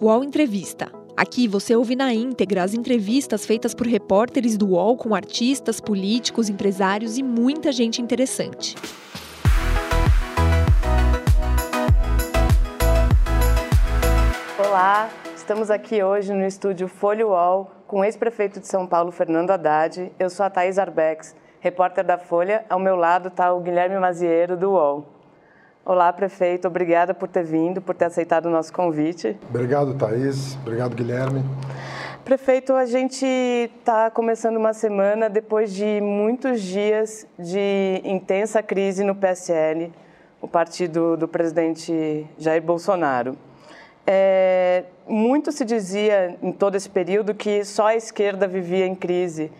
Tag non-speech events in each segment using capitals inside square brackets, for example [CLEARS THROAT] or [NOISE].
UOL Entrevista. Aqui você ouve na íntegra as entrevistas feitas por repórteres do UOL com artistas, políticos, empresários e muita gente interessante. Olá, estamos aqui hoje no estúdio Folha UOL com o ex-prefeito de São Paulo, Fernando Haddad. Eu sou a Thaís Arbex, repórter da Folha. Ao meu lado está o Guilherme Mazieiro, do UOL. Olá, prefeito. Obrigada por ter vindo, por ter aceitado o nosso convite. Obrigado, Thaís. Obrigado, Guilherme. Prefeito, a gente está começando uma semana depois de muitos dias de intensa crise no PSL, o partido do presidente Jair Bolsonaro. É, muito se dizia em todo esse período que só a esquerda vivia em crise,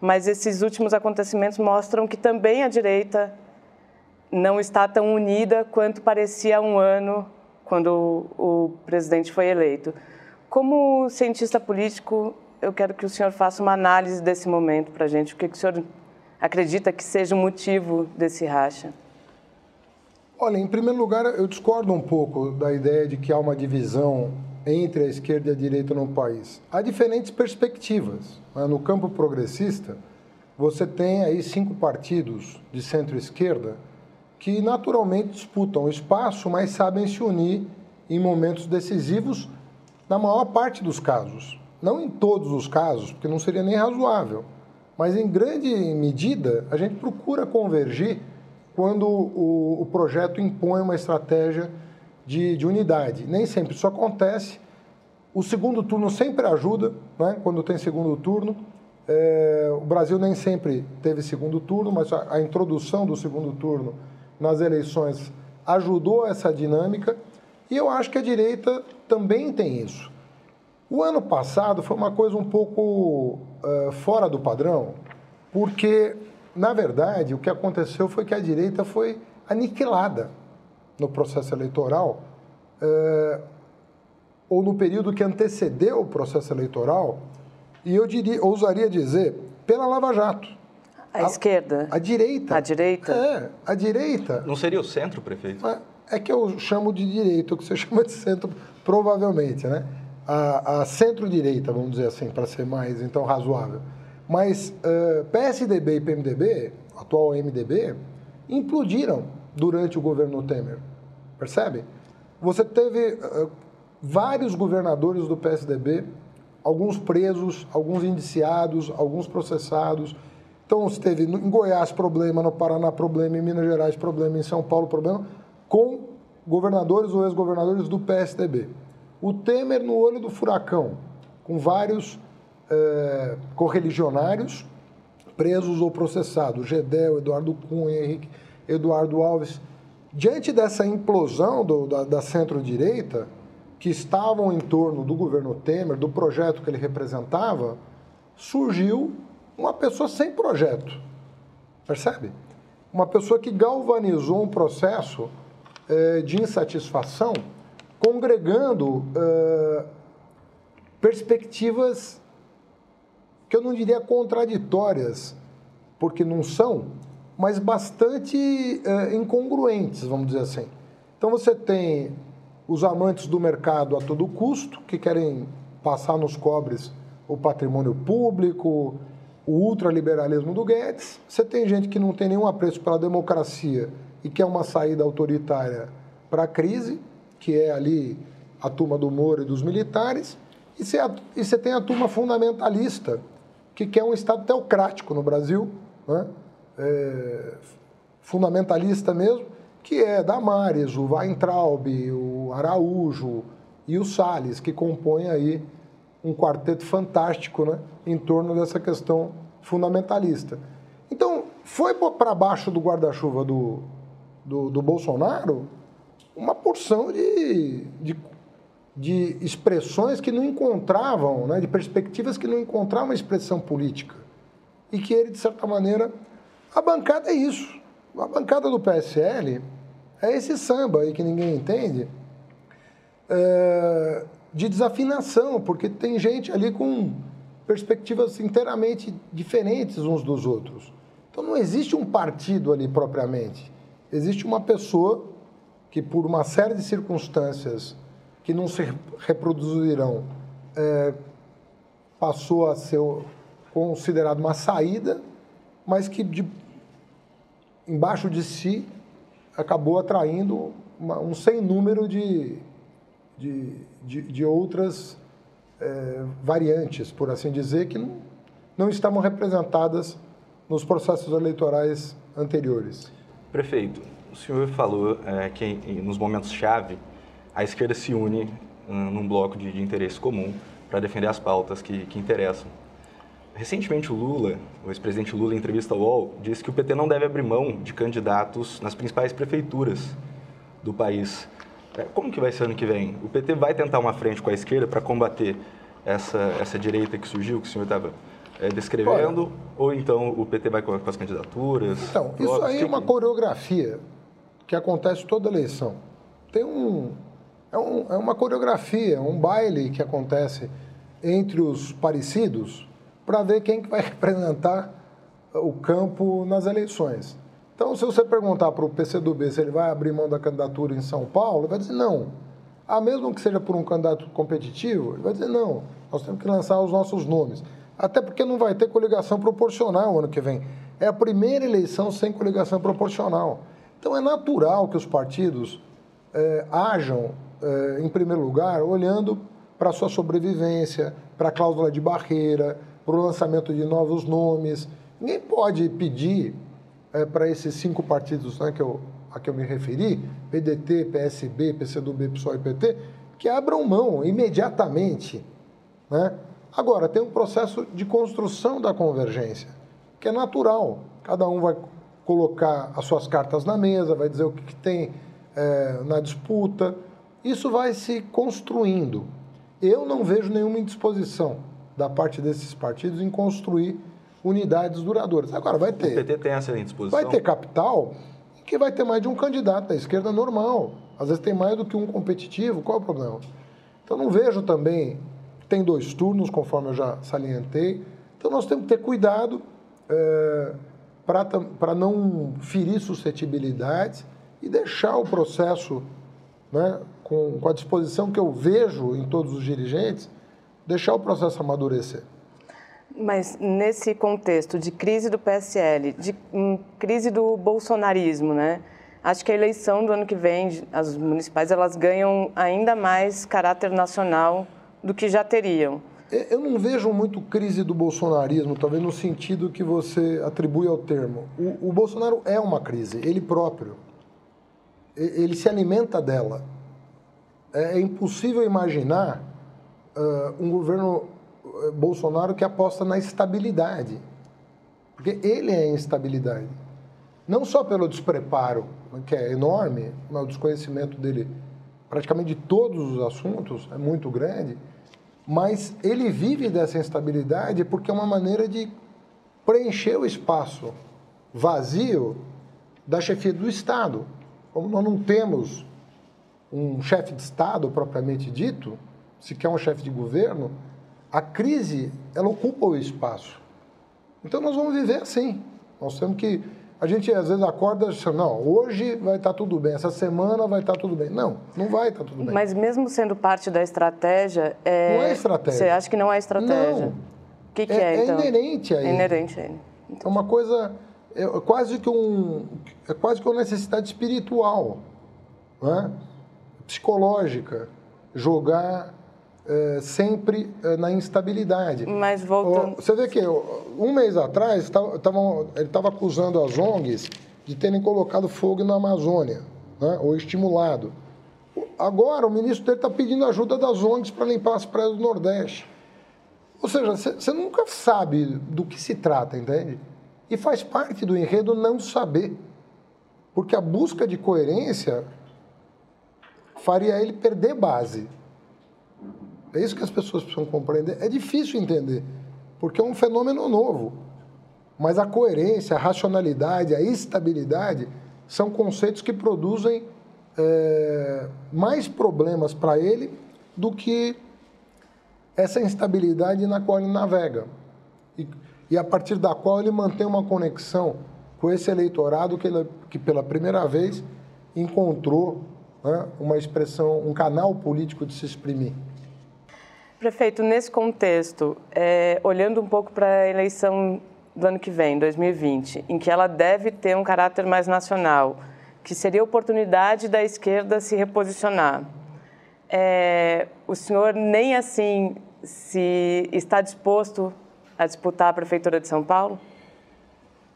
mas esses últimos acontecimentos mostram que também a direita não está tão unida quanto parecia há um ano quando o, presidente foi eleito. Como cientista político, eu quero que o senhor faça uma análise desse momento para a gente. O que, que o senhor acredita que seja o motivo desse racha? Olha, em primeiro lugar, eu discordo um pouco da ideia de que há uma divisão entre a esquerda e a direita no país. Há diferentes perspectivas. Né? No campo progressista, você tem aí cinco partidos de centro-esquerda que naturalmente disputam espaço, mas sabem se unir em momentos decisivos, na maior parte dos casos. Não em todos os casos, porque não seria nem razoável, mas em grande medida a gente procura convergir quando o, o projeto impõe uma estratégia de, de, unidade. Nem sempre isso acontece. O segundo turno sempre ajuda, né? quando tem segundo turno. É, o Brasil nem sempre teve segundo turno, mas a, a introdução do segundo turno nas eleições ajudou essa dinâmica e eu acho que a direita também tem isso. O ano passado foi uma coisa um pouco uh, fora do padrão, porque, na verdade, o que aconteceu foi que a direita foi aniquilada no processo eleitoral, uh, ou no período que antecedeu o processo eleitoral, e eu diria, ousaria dizer, pela Lava Jato. A, a esquerda? A direita. A direita? É, a direita. Não seria o centro, prefeito? É, que eu chamo de direita, o que você [LAUGHS] chama de centro, provavelmente, né? A, a centro-direita, vamos dizer assim, para ser mais, então, razoável. Mas uh, PSDB e PMDB, atual MDB, implodiram durante o governo Temer, percebe? Você teve uh, vários governadores do PSDB, alguns presos, alguns indiciados, alguns processados, então, você teve em Goiás problema, no Paraná problema, em Minas Gerais problema, em São Paulo problema, com governadores ou ex-governadores do PSDB. O Temer no olho do furacão, com vários é, correligionários presos ou processados, Gedel, Eduardo Cunha, Henrique, Eduardo Alves. Diante dessa implosão do, da, da centro-direita, que estavam em torno do governo Temer, do projeto que ele representava, surgiu uma pessoa sem projeto, percebe? Uma pessoa que galvanizou um processo é, de insatisfação, congregando é, perspectivas que eu não diria contraditórias, porque não são, mas bastante é, incongruentes, vamos dizer assim. Então você tem os amantes do mercado a todo custo, que querem passar nos cobres o patrimônio público, o ultraliberalismo do Guedes, você tem gente que não tem nenhum apreço pela democracia e quer uma saída autoritária para a crise, que é ali a turma do Moro e dos militares, e você, e você tem a turma fundamentalista, que quer um Estado teocrático no Brasil, né? é, fundamentalista mesmo, que é Damares, o Weintraub, o Araújo e o Salles, que compõem aí um quarteto fantástico né, em torno dessa questão fundamentalista. Então, foi para baixo do guarda-chuva do, do, do, Bolsonaro uma porção de, de, de, expressões que não encontravam, né, de perspectivas que não encontravam expressão política. E que ele, de certa maneira, a bancada é isso. A bancada do PSL é esse samba aí que ninguém entende. É, de desafinação, porque tem gente ali com perspectivas inteiramente diferentes uns dos outros. Então não existe um partido ali propriamente. Existe uma pessoa que, por uma série de circunstâncias que não se reproduzirão, é, passou a ser considerado uma saída, mas que de, embaixo de si acabou atraindo uma, um sem número de, de, de, de outras é, variantes, por assim dizer, que não, não estavam representadas nos processos eleitorais anteriores. Prefeito, o senhor falou é, que nos momentos-chave a esquerda se une hum, num bloco de, de interesse comum para defender as pautas que, que interessam. Recentemente, o Lula, o ex-presidente Lula, em entrevista ao UOL, disse que o PT não deve abrir mão de candidatos nas principais prefeituras do país. É, como que vai ser ano que vem? O PT vai tentar uma frente com a esquerda para combater essa, essa direita que surgiu, que o senhor estava é, descrevendo? Olha, ou então o PT vai com, com as candidaturas? Então, isso aí é uma coreografia que acontece toda eleição. Tem um é, um, é uma coreografia, um baile que acontece entre os parecidos para ver quem que vai [LAUGHS] representar o campo nas eleições. Então, se você perguntar para o PCdoB se ele vai abrir mão da candidatura em São Paulo, ele vai dizer não. Ah, mesmo que seja por um candidato competitivo, ele vai dizer não. Nós temos que lançar os nossos nomes. Até porque não vai ter coligação proporcional ano que vem. É a primeira eleição sem coligação proporcional. Então, é natural que os partidos é, é, em primeiro lugar, olhando para a sua sobrevivência, para a cláusula de barreira, para o lançamento de novos nomes. Ninguém pode pedir é, para esses cinco partidos né, que eu, a que eu me referi, PDT, PSB, PCdoB, PSOL e PT, que abram mão imediatamente. Né? Agora, tem um processo de construção da convergência, que é natural. Cada um vai colocar as suas cartas na mesa, vai dizer o que, que tem é, na disputa. Isso vai se construindo. Eu não vejo nenhuma indisposição da parte desses partidos em construir unidades duradouras. Agora, vai ter. O PT tem essa indisposição? Vai ter capital que vai ter mais de um candidato da esquerda normal. Às vezes tem mais do que um competitivo. Qual é o problema? Então, não vejo também. Tem dois turnos, conforme eu já salientei. Então, nós temos que ter cuidado é, para não ferir suscetibilidades e deixar o processo né, com, com a disposição que eu vejo em todos os dirigentes deixar o processo amadurecer. Mas nesse contexto de crise do PSL, de um, crise do bolsonarismo, né? Acho que a eleição do ano que vem, as municipais, elas ganham ainda mais caráter nacional do que já teriam. Eu não vejo muito crise do bolsonarismo, talvez no sentido que você atribui ao termo. O, o Bolsonaro é uma crise, ele próprio. Ele se alimenta dela. É, é impossível imaginar uh, um governo Bolsonaro que aposta na estabilidade. Porque ele é instabilidade. Não só pelo despreparo, que é enorme, mas o desconhecimento dele praticamente de todos os assuntos é muito grande, mas ele vive dessa instabilidade porque é uma maneira de preencher o espaço vazio da chefia do Estado. Como nós não temos um chefe de Estado propriamente dito, se quer um chefe de governo, a crise, ela ocupa o espaço. Então nós vamos viver assim. Nós temos que. A gente às vezes acorda e diz, não, hoje vai estar tudo bem, essa semana vai estar tudo bem. Não, não vai estar tudo bem. Mas mesmo sendo parte da estratégia. É... Não é estratégia. Você acha que não é estratégia? Não. O que, que é, é, então? É inerente a ele. É inerente a ele. É uma coisa. É quase que um. É quase que uma necessidade espiritual, né? psicológica. Jogar é, sempre é, na instabilidade. Mas voltando... Você vê que um mês atrás tavam, ele estava acusando as ONGs de terem colocado fogo na Amazônia, né, ou estimulado. Agora o ministro dele está pedindo ajuda das ONGs para limpar as praias do Nordeste. Ou seja, você nunca sabe do que se trata, entende? E faz parte do enredo não saber. Porque a busca de coerência faria ele perder base. É isso que as pessoas precisam compreender. É difícil entender, porque é um fenômeno novo. Mas a coerência, a racionalidade, a estabilidade são conceitos que produzem é, mais problemas para ele do que essa instabilidade na qual ele navega. E, e, a partir da qual ele mantém uma conexão com esse eleitorado que, ele, que pela primeira vez encontrou né, uma expressão, um canal político de se exprimir. Prefeito, nesse contexto, é, olhando um pouco para a eleição do ano que vem, 2020, em que ela deve ter um caráter mais nacional, que seria a oportunidade da esquerda se reposicionar. É, o senhor nem assim se está disposto a disputar a prefeitura de São Paulo?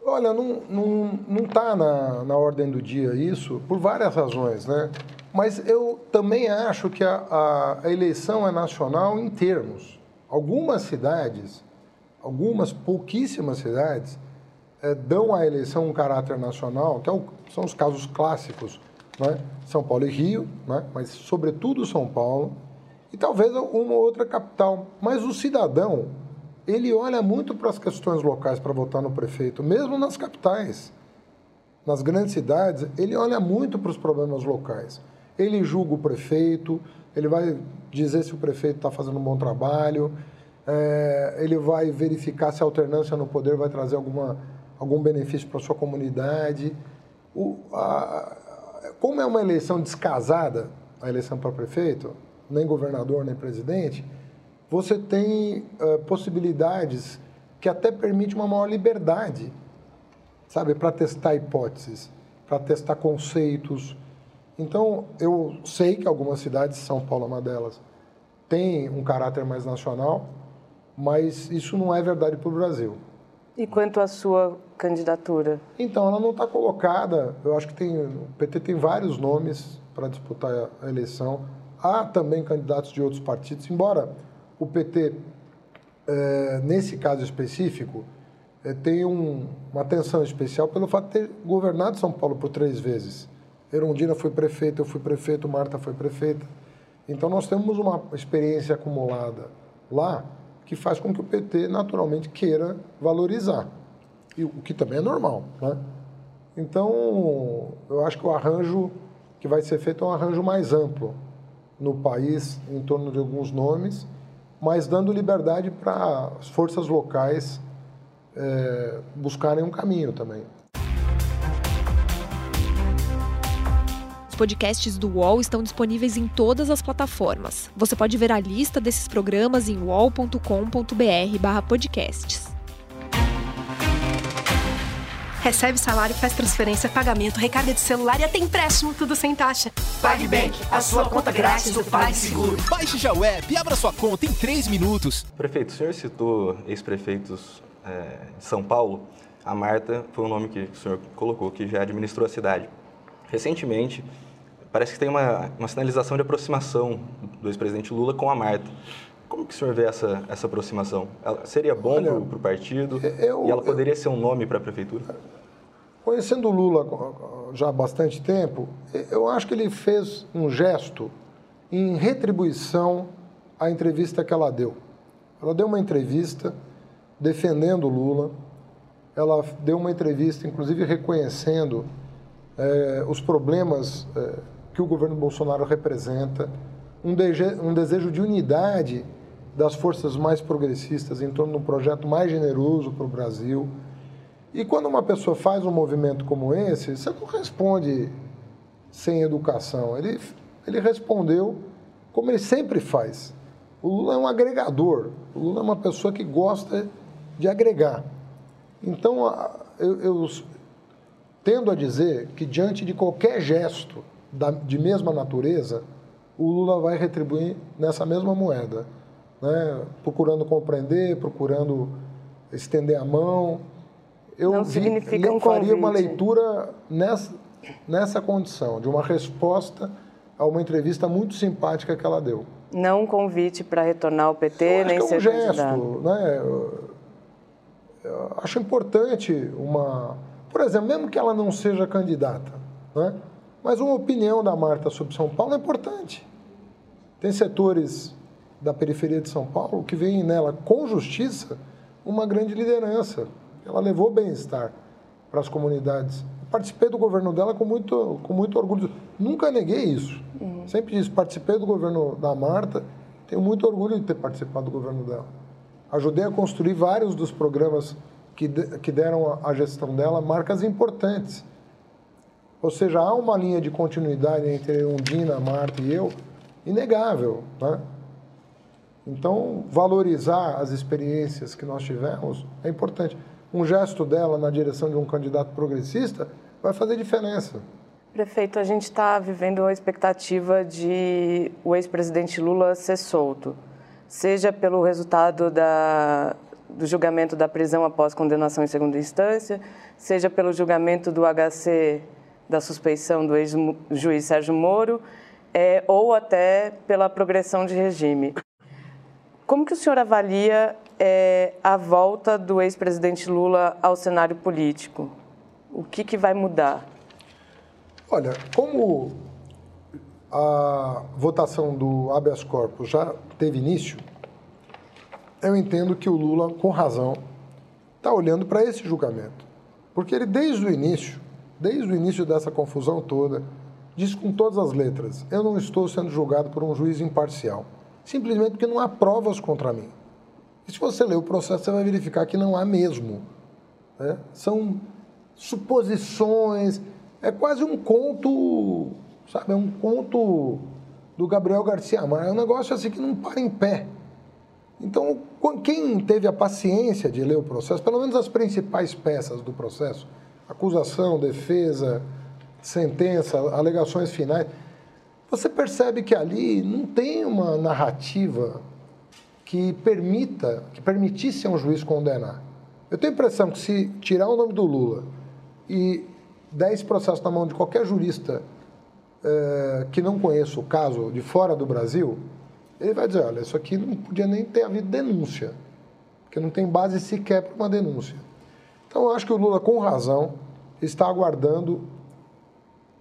Olha, não está não, não tá na, na ordem do dia isso, por várias razões, né? Mas eu também acho que a, a, a eleição é nacional em termos. Algumas cidades, algumas pouquíssimas cidades, é, dão à eleição um caráter nacional, que é o, são os casos clássicos, né? São Paulo e Rio, né? mas sobretudo São Paulo, e talvez uma outra capital. Mas o cidadão, ele olha muito para as questões locais para votar no prefeito, mesmo nas capitais. Nas grandes cidades, ele olha muito para os problemas locais. Ele julga o prefeito, ele vai dizer se o prefeito está fazendo um bom trabalho, é, ele vai verificar se a alternância no poder vai trazer alguma, algum benefício para sua comunidade. O, a, como é uma eleição descasada, a eleição para prefeito, nem governador, nem presidente, você tem uh, possibilidades que até permite uma maior liberdade, sabe, para testar hipóteses, para testar conceitos. Então, eu sei que algumas cidades, São Paulo é uma delas, tem um caráter mais nacional, mas isso não é verdade para o Brasil. E quanto à sua candidatura? Então, ela não está colocada. Eu acho que tem, o PT tem vários nomes para disputar a eleição. Há também candidatos de outros partidos, embora o PT, é, nesse caso específico, é, tenha um, uma atenção especial pelo fato de ter governado São Paulo por três vezes. Erundina foi prefeita, eu fui prefeito, Marta foi prefeita. Então, nós temos uma experiência acumulada lá que faz com que o PT naturalmente queira valorizar, e o que também é normal. Né? Então, eu acho que o arranjo que vai ser feito é um arranjo mais amplo no país, em torno de alguns nomes, mas dando liberdade para as forças locais é, buscarem um caminho também. Podcasts do UOL estão disponíveis em todas as plataformas. Você pode ver a lista desses programas em uol.com.br/podcasts. Recebe salário, faz transferência, pagamento, recarga de celular e até empréstimo, tudo sem taxa. PagBank, a sua conta grátis do PagSeguro. Baixe já o app e abra sua conta em 3 minutos. Prefeito, o senhor citou ex-prefeitos é, de São Paulo. A Marta foi o nome que o senhor colocou, que já administrou a cidade. Recentemente, parece que tem uma, uma sinalização de aproximação do ex-presidente Lula com a Marta. Como que o senhor vê essa, essa aproximação? Ela seria bom para o partido? Eu, e ela poderia eu, ser um nome para a prefeitura? Conhecendo o Lula já há bastante tempo, eu acho que ele fez um gesto em retribuição à entrevista que ela deu. Ela deu uma entrevista defendendo o Lula, ela deu uma entrevista, inclusive reconhecendo é, os problemas é, que o governo Bolsonaro representa, um, um desejo de unidade das forças mais progressistas em torno de um projeto mais generoso para o Brasil. E quando uma pessoa faz um movimento como esse, você não responde sem educação. Ele, ele respondeu como ele sempre faz. O Lula é um agregador. O Lula é uma pessoa que gosta de agregar. Então, eu, eu tendo a dizer que, diante de qualquer gesto da, de mesma natureza, o Lula vai retribuir nessa mesma moeda, né? procurando compreender, procurando estender a mão. Eu Não vi, significa um faria uma leitura nessa, nessa condição, de uma resposta a uma entrevista muito simpática que ela deu. Não um convite para retornar ao PT, nem é um ser gesto, candidato. né? Eu acho importante uma, por exemplo, mesmo que ela não seja candidata, né? Mas uma opinião da Marta sobre São Paulo é importante. Tem setores da periferia de São Paulo que veem nela, com justiça, uma grande liderança. Ela levou bem-estar para as comunidades. Participei do governo dela com muito, com muito orgulho. Nunca neguei isso. Uhum. Sempre disse, participei do governo da Marta, tenho muito orgulho de ter participado do governo dela. Ajudei a construir vários dos programas que, de, que deram à gestão dela marcas importantes Ou seja, há uma linha de continuidade entre Undina, Marta e eu, inegável. Né? Então, valorizar as experiências que nós tivemos é importante. Um gesto dela na direção de um candidato progressista vai fazer diferença. Prefeito, a gente está vivendo a expectativa de o ex-presidente Lula ser solto, seja pelo resultado da, do julgamento da prisão após condenação em segunda instância, seja pelo julgamento do HC da suspeição do ex-juiz Sérgio Moro, é, ou até pela progressão de regime. Como que o senhor avalia é, a volta do ex-presidente Lula ao cenário político? O que, que vai mudar? Olha, como a votação do habeas corpus já teve início, eu entendo que o Lula, com razão, está olhando para esse julgamento. Porque ele, desde o início, desde o início dessa confusão toda, disse com todas as letras: eu não estou sendo julgado por um juiz imparcial, simplesmente porque não há provas contra mim. E se você ler o processo, você vai verificar que não há mesmo. Né? São suposições, é quase um conto, sabe? É um conto do Gabriel Garcia Marques. É um negócio assim que não para em pé. Então, quem teve a paciência de ler o processo, pelo menos as principais peças do processo, acusação, defesa, sentença, alegações finais, você percebe que ali não tem uma narrativa que permita, que permitisse a um juiz condenar. Eu tenho a impressão que se tirar o nome do Lula e 10 processos na mão de qualquer jurista é, que não conheça o caso de fora do Brasil, ele vai dizer, olha, isso aqui não podia nem ter havido denúncia, porque não tem base sequer para uma denúncia. Então, eu acho que o Lula, com razão, está aguardando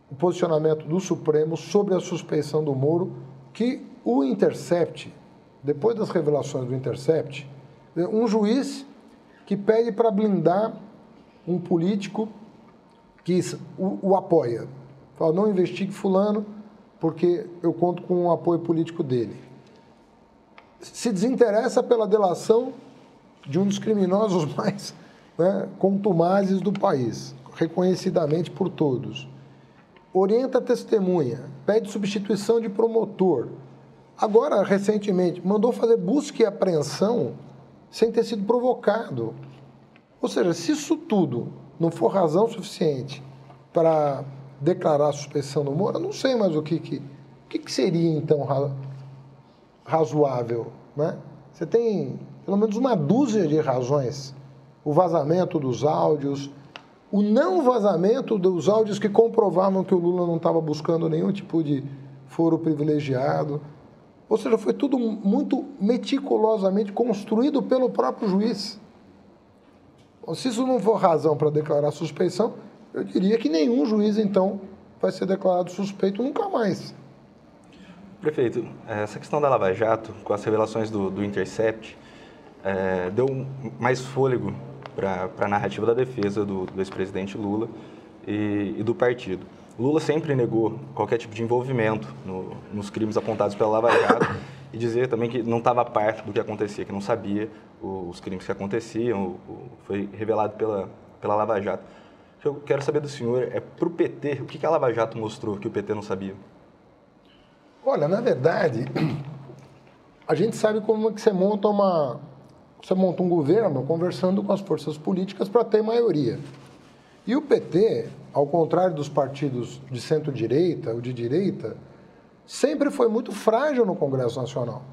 o posicionamento do Supremo sobre a suspeição do Moro, que o Intercept, depois das revelações do Intercept, um juiz que pede para blindar um político que o, o apoia. Fala, não investigue fulano porque eu conto com o apoio político dele. Se desinteressa pela delação de um dos criminosos [LAUGHS] mais né, contumazes do país, reconhecidamente por todos. Orienta a testemunha, pede substituição de promotor. Agora, recentemente, mandou fazer busca e apreensão sem ter sido provocado. Ou seja, se isso tudo não for razão suficiente para declarar a suspensão do Moro, eu não sei mais o que, que, o que, que seria, então, razoável. Né? Você tem pelo menos uma dúzia de razões. O vazamento dos áudios, o não vazamento dos áudios que comprovavam que o Lula não estava buscando nenhum tipo de foro privilegiado. Ou seja, foi tudo muito meticulosamente construído pelo próprio juiz. Se isso não for razão para declarar suspeição, eu diria que nenhum juiz, então, vai ser declarado suspeito nunca mais. Prefeito, essa questão da Lava Jato, com as revelações do, do Intercept, é, deu mais fôlego para a narrativa da defesa do, do ex-presidente Lula e, e, do partido. Lula sempre negou qualquer tipo de envolvimento no, nos crimes apontados pela Lava Jato e dizer também que não estava a par do que acontecia, que não sabia os crimes que aconteciam, foi revelado pela, pela Lava Jato. O que eu quero saber do senhor é, para o PT, o que a Lava Jato mostrou que o PT não sabia? Olha, na verdade, [CLEARS THROAT] a gente sabe como é que você monta uma... Você monta um governo conversando com as forças políticas para ter maioria. E o PT, ao contrário dos partidos de centro-direita ou de direita, sempre foi muito frágil no Congresso Nacional.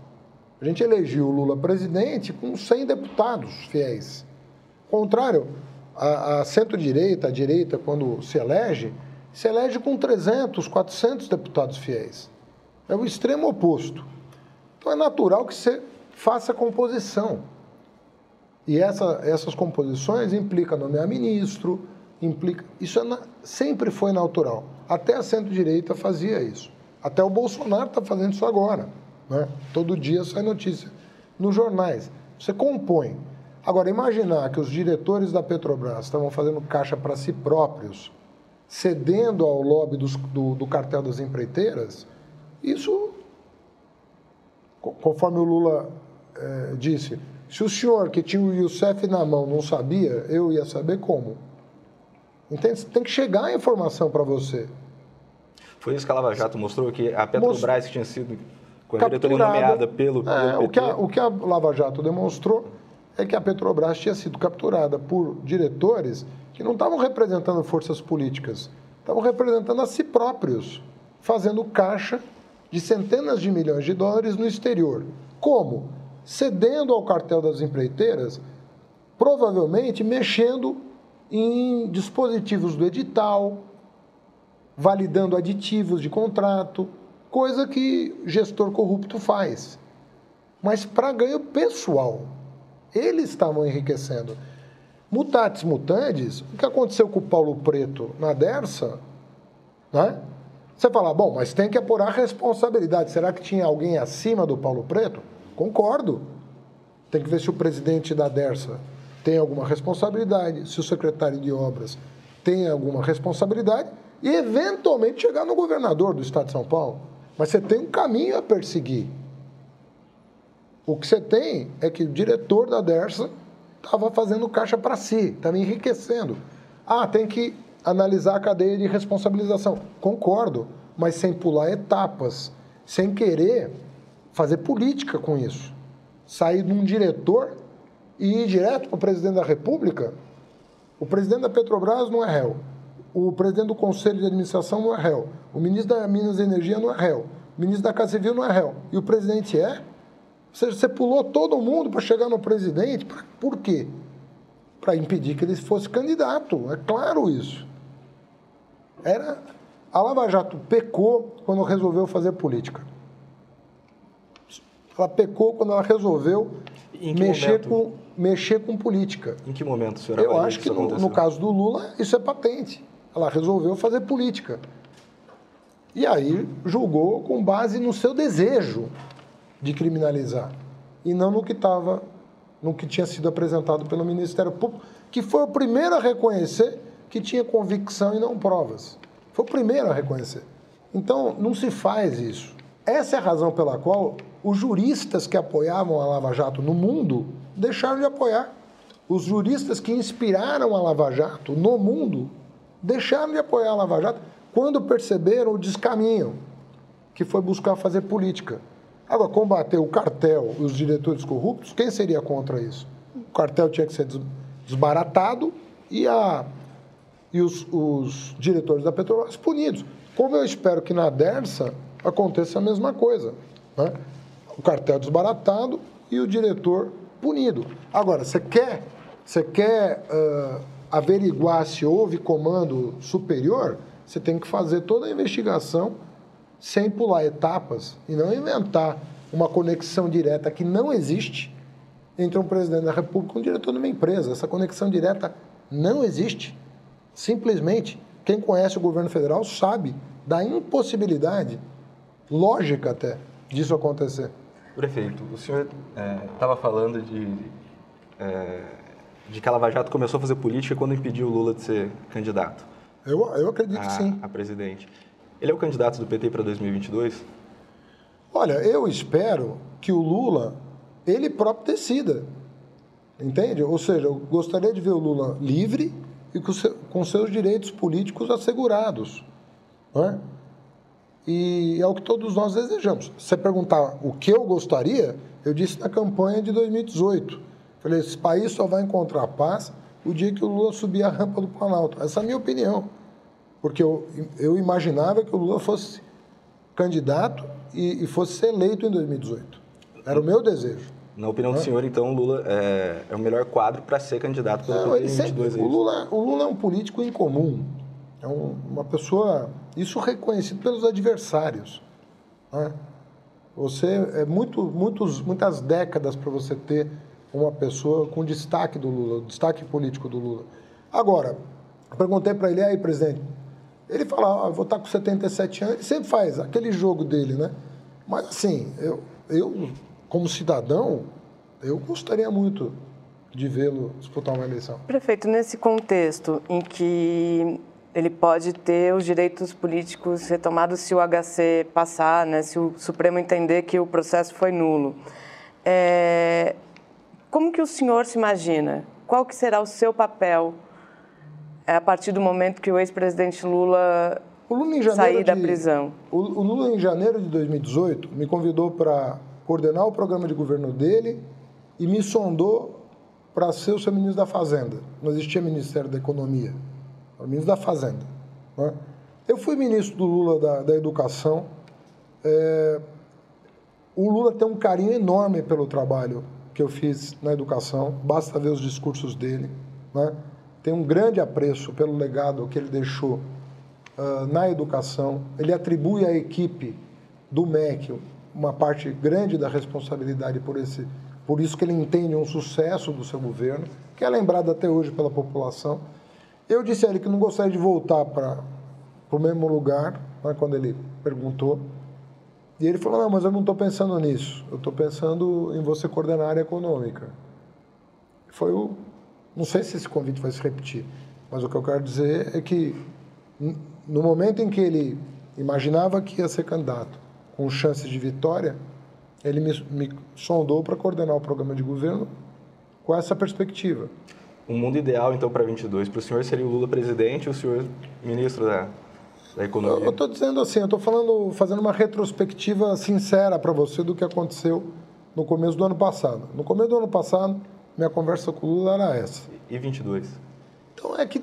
A gente elegeu o Lula presidente com 100 deputados fiéis. Ao contrário, a, a centro-direita, a direita, quando se elege, se elege com 300, 400 deputados fiéis. É o extremo oposto. Então é natural que você faça composição. E essa, essas composições implicam nomear ministro, implica. Isso é na, sempre foi natural. Até a centro-direita fazia isso. Até o Bolsonaro está fazendo isso agora. Né? Todo dia sai notícia nos jornais. Você compõe. Agora, imaginar que os diretores da Petrobras estavam fazendo caixa para si próprios, cedendo ao lobby dos, do, do cartel das empreiteiras, isso, conforme o Lula é, disse, se o senhor que tinha o Youssef na mão não sabia, eu ia saber como. Entende? Tem que chegar a informação para você. Foi isso que a Lava Jato mostrou, que a Petrobras tinha sido diretoria nomeada pelo, pelo é, o, que a, o que a Lava Jato demonstrou é que a Petrobras tinha sido capturada por diretores que não estavam representando forças políticas, estavam representando a si próprios, fazendo caixa de centenas de milhões de dólares no exterior. Como? Cedendo ao cartel das empreiteiras, provavelmente mexendo em dispositivos do edital, validando aditivos de contrato, coisa que gestor corrupto faz. Mas para ganho pessoal. Eles estavam enriquecendo. Mutatis mutandis, o que aconteceu com o Paulo Preto na Dersa, né? Você fala, bom, mas tem que apurar a responsabilidade. Será que tinha alguém acima do Paulo Preto? Concordo. Tem que ver se o presidente da Dersa tem alguma responsabilidade, se o secretário de obras tem alguma responsabilidade e, eventualmente, chegar no governador do estado de São Paulo. Mas você tem um caminho a perseguir. O que você tem é que o diretor da Dersa estava fazendo caixa para si, estava enriquecendo. Ah, tem que analisar a cadeia de responsabilização. Concordo, mas sem pular etapas, sem querer fazer política com isso. Sair de um diretor e ir direto para o presidente da República. O presidente da Petrobras não é réu. O presidente do Conselho de Administração não é réu. O ministro da Minas e Energia não é réu. O ministro da Casa Civil não é réu. E o presidente é? Ou seja, você pulou todo mundo para chegar no presidente. Por quê? Para impedir que ele fosse candidato. É claro isso. Era a Lava Jato pecou quando resolveu fazer política. Ela pecou quando ela resolveu mexer com, mexer com política. Em que momento, senhor? Eu acho que, no, no, caso do Lula, isso é patente. Ela resolveu fazer política. E aí julgou com base no seu desejo de criminalizar e não no que estava, no que tinha sido apresentado pelo Ministério Público, que foi o primeiro a reconhecer que tinha convicção e não provas. Foi o primeiro a reconhecer. Então, não se faz isso. Essa é a razão pela qual os juristas que apoiavam a Lava Jato no mundo deixaram de apoiar. Os juristas que inspiraram a Lava Jato no mundo deixaram de apoiar a Lava Jato quando perceberam o descaminho, que foi buscar fazer política. Agora, combater o cartel e os diretores corruptos, quem seria contra isso? O cartel tinha que ser desbaratado e, a, e os, os diretores da Petrobras punidos. Como eu espero que na DERSA aconteça a mesma coisa. Né? O cartel desbaratado e o diretor punido. Agora, você quer, você quer uh, averiguar se houve comando superior, você tem que fazer toda a investigação sem pular etapas e não inventar uma conexão direta que não existe entre um presidente da República e um diretor de uma empresa. Essa conexão direta não existe. Simplesmente, quem conhece o governo federal sabe da impossibilidade lógica até disso acontecer. Prefeito, o senhor estava é, falando de, é, de que a Lava Jato começou a fazer política quando impediu o Lula de ser candidato. Eu, eu acredito a, que sim. A presidente. Ele é o candidato do PT para 2022? Olha, eu espero que o Lula, ele próprio decida. Entende? Ou seja, eu gostaria de ver o Lula livre e com, seu, com seus direitos políticos assegurados. Não é? E é o que todos nós desejamos. Se você perguntar o que eu gostaria, eu disse na campanha de 2018. Falei, esse país só vai encontrar paz o dia que o Lula subir a rampa do Planalto. Essa é a minha opinião. Porque eu, eu imaginava que o Lula fosse candidato e, e fosse ser eleito em 2018. Era o meu desejo. Na opinião do senhor, então, o Lula é, é o melhor quadro para ser candidato pelo Não, em 2022? o, Lula, o Lula é um político incomum. É um, uma pessoa isso reconhecido pelos adversários. Né? Você é muito, muitos, muitas décadas para você ter uma pessoa com destaque do Lula, destaque político do Lula. Agora, perguntei para ele, aí, presidente, ele fala, ah, vou estar com 77 anos, ele sempre faz aquele jogo dele, né? Mas assim, eu, eu como cidadão, eu gostaria muito de vê-lo disputar uma eleição. Prefeito, nesse contexto em que ele pode ter os direitos políticos retomados se o HC passar, né, se o Supremo entender que o processo foi nulo. É, como que o senhor se imagina? Qual que será o seu papel é a partir do momento que o ex-presidente Lula, o Lula sair da de, prisão. O, o Lula, em janeiro de 2018, me convidou para coordenar o programa de governo dele e me sondou para ser o seu ministro da Fazenda. Não existia Ministério da Economia, ministro da Fazenda. Né? Eu fui ministro do Lula da, da Educação. É, o Lula tem um carinho enorme pelo trabalho que eu fiz na educação, basta ver os discursos dele. Né? Tem um grande apreço pelo legado que ele deixou uh, na educação. Ele atribui à equipe do MEC uma parte grande da responsabilidade por esse por isso que ele entende um sucesso do seu governo, que é lembrado até hoje pela população. Eu disse a ele que não gostaria de voltar para o mesmo lugar, né, quando ele perguntou. E ele falou: Não, mas eu não estou pensando nisso. Eu estou pensando em você coordenar a área econômica. Foi o. Não sei se esse convite vai se repetir, mas o que eu quero dizer é que, no momento em que ele imaginava que ia ser candidato com chances de vitória, ele me, me sondou para coordenar o programa de governo com essa perspectiva. Um mundo ideal, então, para 22, para o senhor seria o Lula presidente e o senhor ministro da, da Economia? Eu estou dizendo assim, eu estou falando, fazendo uma retrospectiva sincera para você do que aconteceu no começo do ano passado. No começo do ano passado, minha conversa com o Lula era essa. E 22? Então, é que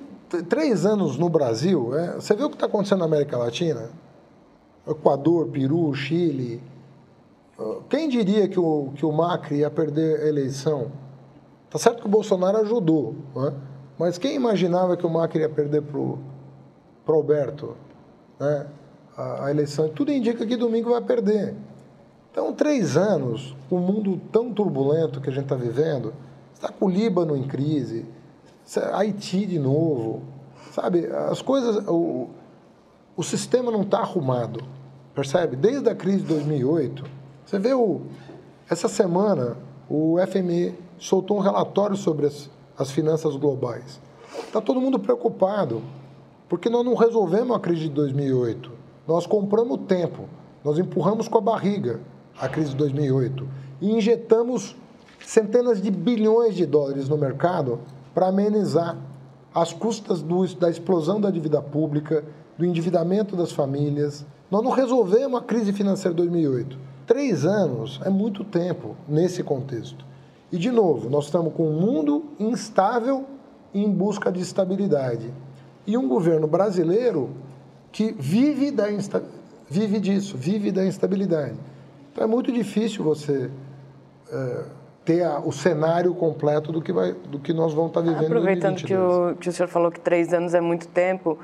três anos no Brasil, é, você vê o que está acontecendo na América Latina? Equador, Peru, Chile, quem diria que o, que o Macri ia perder a eleição? Tá certo que o Bolsonaro ajudou, né? mas quem imaginava que o Macri ia perder para o Alberto né? a, a eleição? Tudo indica que domingo vai perder. Então, três anos, um mundo tão turbulento que a gente está vivendo, está com o Líbano em crise, Haiti de novo, sabe? As coisas, o, o sistema não está arrumado, percebe? Desde a crise de 2008, você vê o, essa semana o FMI soltou um relatório sobre as, as finanças globais. Está todo mundo preocupado, porque nós não resolvemos a crise de 2008. Nós compramos tempo, nós empurramos com a barriga a crise de 2008 e injetamos centenas de bilhões de dólares no mercado para amenizar as custas do, da explosão da dívida pública, do endividamento das famílias. Nós não resolvemos a crise financeira de 2008. Três anos é muito tempo nesse contexto. E, de novo, nós estamos com um mundo instável em busca de estabilidade. E um governo brasileiro que vive, da insta... vive disso, vive da instabilidade. Então é muito difícil você é, ter a, o cenário completo do que, vai, do que nós vamos estar vivendo Aproveitando que o, que o senhor falou que três anos é muito tempo,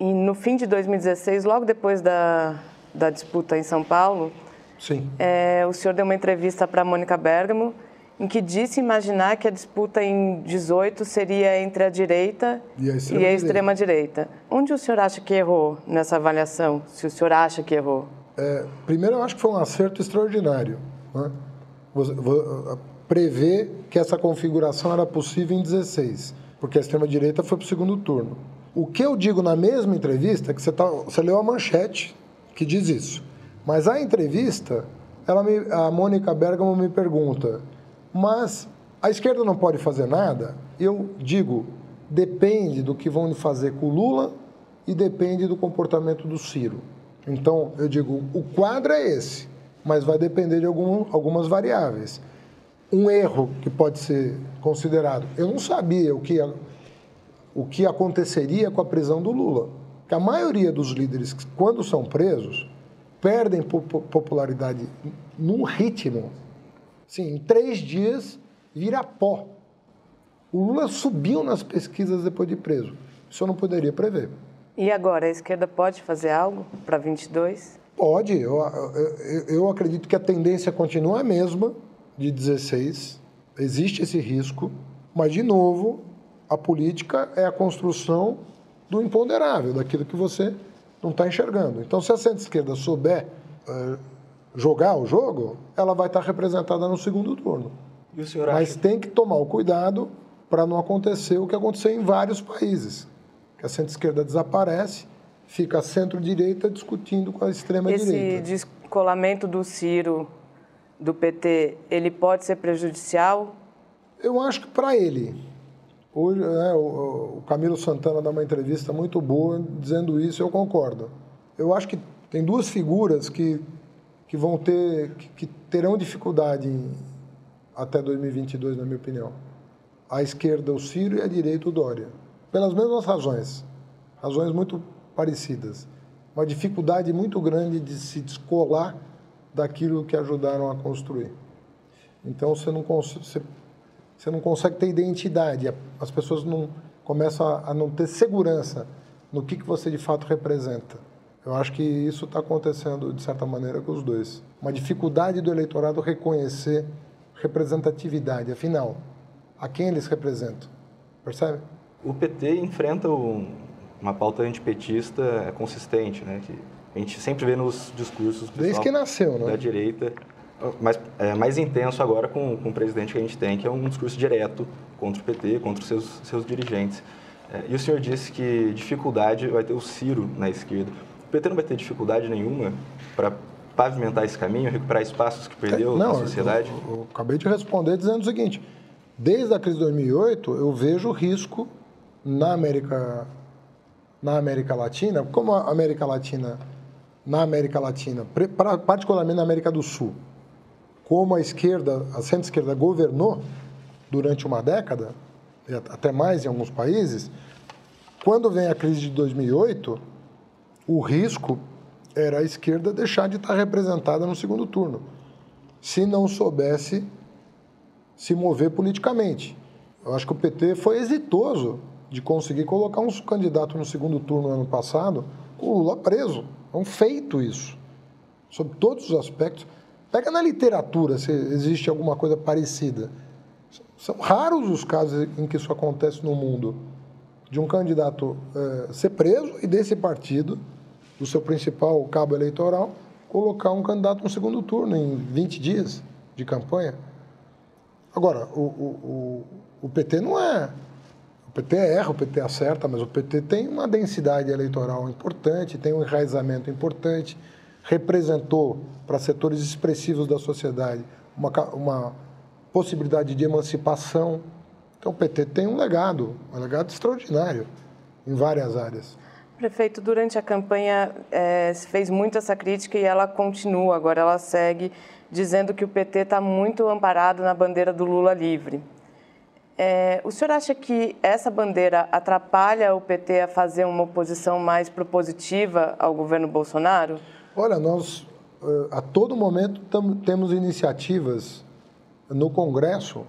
e no fim de 2016, logo depois da, da disputa em São Paulo, Sim. É, o senhor deu uma entrevista para a Mônica Bergamo, em que disse imaginar que a disputa em 18 seria entre a direita e a extrema-direita. Extrema -direita. Onde o senhor acha que errou nessa avaliação, se o senhor acha que errou? É, primeiro, eu acho que foi um acerto extraordinário. Né? Prever que essa configuração era possível em 16, porque a extrema-direita foi para o segundo turno. O que eu digo na mesma entrevista, é que você, tá, você leu a manchete que diz isso. Mas a entrevista, ela me, a Mônica Bergamo me pergunta, mas a esquerda não pode fazer nada? Eu digo, depende do que vão fazer com o Lula e depende do comportamento do Ciro. Então, eu digo, o quadro é esse, mas vai depender de algum, algumas variáveis. Um erro que pode ser considerado, eu não sabia o que, o que aconteceria com a prisão do Lula. Que a maioria dos líderes, quando são presos, perdem popularidade num ritmo. Sim, em três dias vira pó. O Lula subiu nas pesquisas depois de preso. Isso eu não poderia prever. E agora, a esquerda pode fazer algo para 22? Pode. Eu, eu, eu acredito que a tendência continua a mesma de 16. Existe esse risco. Mas, de novo, a política é a construção do imponderável, daquilo que você não está enxergando. Então, se a centro-esquerda souber uh, jogar o jogo, ela vai estar representada no segundo turno. Mas acha... tem que tomar o cuidado para não acontecer o que aconteceu em vários países. Que a centro-esquerda desaparece, fica a centro-direita discutindo com a extrema-direita. Esse descolamento do Ciro, do PT, ele pode ser prejudicial? Eu acho que para ele. Hoje, é, o, o Camilo Santana dá uma entrevista muito boa dizendo isso, eu concordo. Eu acho que tem duas figuras que, que vão ter, que, terão dificuldade em, até 2022, na minha opinião. À esquerda o Ciro e à direita o Dória. Pelas mesmas razões, razões muito parecidas. Uma dificuldade muito grande de se descolar daquilo que ajudaram a construir. Então você não, você não consegue ter identidade, as pessoas não começam a, a não ter segurança no que, que você de fato representa. Eu acho que isso está acontecendo, de certa maneira, com os dois. Uma dificuldade do eleitorado reconhecer representatividade, afinal, a quem eles representam. Percebe? O PT enfrenta um, uma pauta antipetista consistente, né? Que a gente sempre vê nos discursos Desde que nasceu, né? da direita, mas é mais intenso agora com, com o presidente que a gente tem, que é um discurso direto contra o PT, contra os seus, seus dirigentes. É, e o senhor disse que dificuldade vai ter o Ciro na esquerda. O PT não vai ter dificuldade nenhuma para pavimentar esse caminho, recuperar espaços que perdeu é, não, na sociedade? Eu, eu acabei de responder dizendo o seguinte: desde a crise de 2008, eu vejo risco na América, na América Latina, como a América Latina na América Latina, particularmente na América do Sul, como a esquerda, a centro-esquerda governou durante uma década, até mais em alguns países, quando vem a crise de 2008, o risco era a esquerda deixar de estar representada no segundo turno, se não soubesse se mover politicamente. Eu acho que o PT foi exitoso de conseguir colocar um candidato no segundo turno no ano passado, com o Lula preso. É um feito isso, sobre todos os aspectos. Pega na literatura se existe alguma coisa parecida. São raros os casos em que isso acontece no mundo, de um candidato é, ser preso e desse partido, do seu principal cabo eleitoral, colocar um candidato no segundo turno em 20 dias de campanha. Agora, o, o, o, o PT não é PT erra, o PT acerta, mas o PT tem uma densidade eleitoral importante, tem um enraizamento importante, representou para setores expressivos da sociedade uma, uma possibilidade de emancipação. Então o PT tem um legado, um legado extraordinário em várias áreas. Prefeito, durante a campanha é, se fez muito essa crítica e ela continua, agora ela segue dizendo que o PT está muito amparado na bandeira do Lula livre. É, o senhor acha que essa bandeira atrapalha o PT a fazer uma oposição mais propositiva ao governo Bolsonaro? Olha, nós eh, a todo momento temos iniciativas no Congresso.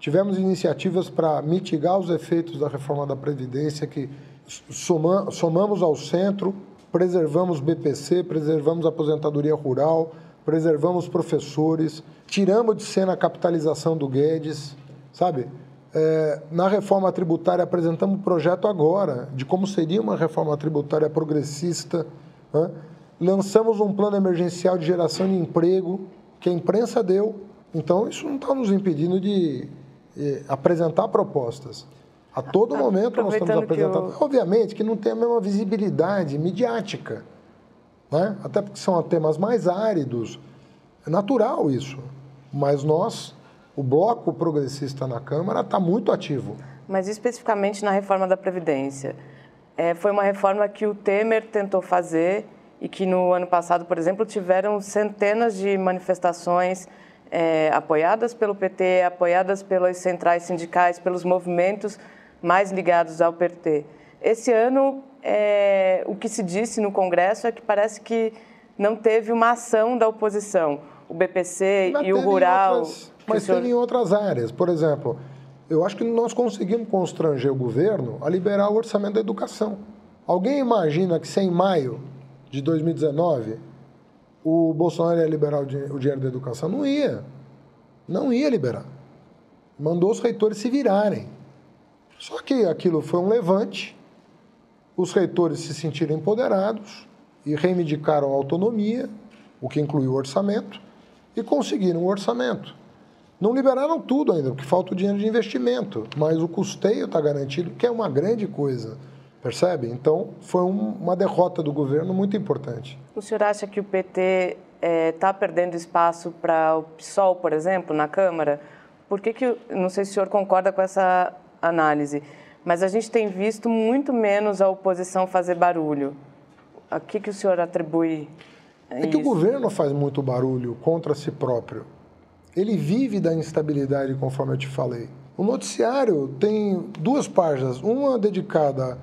Tivemos iniciativas para mitigar os efeitos da reforma da Previdência, que somamos ao centro, preservamos BPC, preservamos aposentadoria rural, preservamos professores, tiramos de cena a capitalização do Guedes, sabe? É, na reforma tributária, apresentamos um projeto agora de como seria uma reforma tributária progressista. Né? Lançamos um plano emergencial de geração de emprego que a imprensa deu. Então, isso não está nos impedindo de, de apresentar propostas. A todo momento nós estamos apresentando. Que Obviamente que não tem a mesma visibilidade midiática, né? até porque são temas mais áridos. É natural isso. Mas nós o bloco progressista na Câmara está muito ativo. Mas especificamente na reforma da Previdência. É, foi uma reforma que o Temer tentou fazer e que no ano passado, por exemplo, tiveram centenas de manifestações é, apoiadas pelo PT, apoiadas pelas centrais sindicais, pelos movimentos mais ligados ao PT. Esse ano, é, o que se disse no Congresso é que parece que não teve uma ação da oposição. O BPC Mas e o Rural. Outras mas senhor... tem em outras áreas. Por exemplo, eu acho que nós conseguimos constranger o governo a liberar o orçamento da educação. Alguém imagina que sem maio de 2019 o Bolsonaro ia liberar o dinheiro da educação? Não ia. Não ia liberar. Mandou os reitores se virarem. Só que aquilo foi um levante, os reitores se sentiram empoderados e reivindicaram a autonomia, o que incluiu o orçamento, e conseguiram o orçamento. Não liberaram tudo ainda, porque falta o dinheiro de investimento, mas o custeio está garantido, que é uma grande coisa. Percebe? Então, foi um, uma derrota do governo muito importante. O senhor acha que o PT está é, tá perdendo espaço para o PSOL, por exemplo, na Câmara? Por que, que, não sei se o senhor concorda com essa análise, mas a gente tem visto muito menos a oposição fazer barulho. A que, que o senhor atribui é que o governo faz muito barulho contra si próprio. Ele vive da instabilidade, conforme eu te falei. O noticiário tem duas páginas, uma dedicada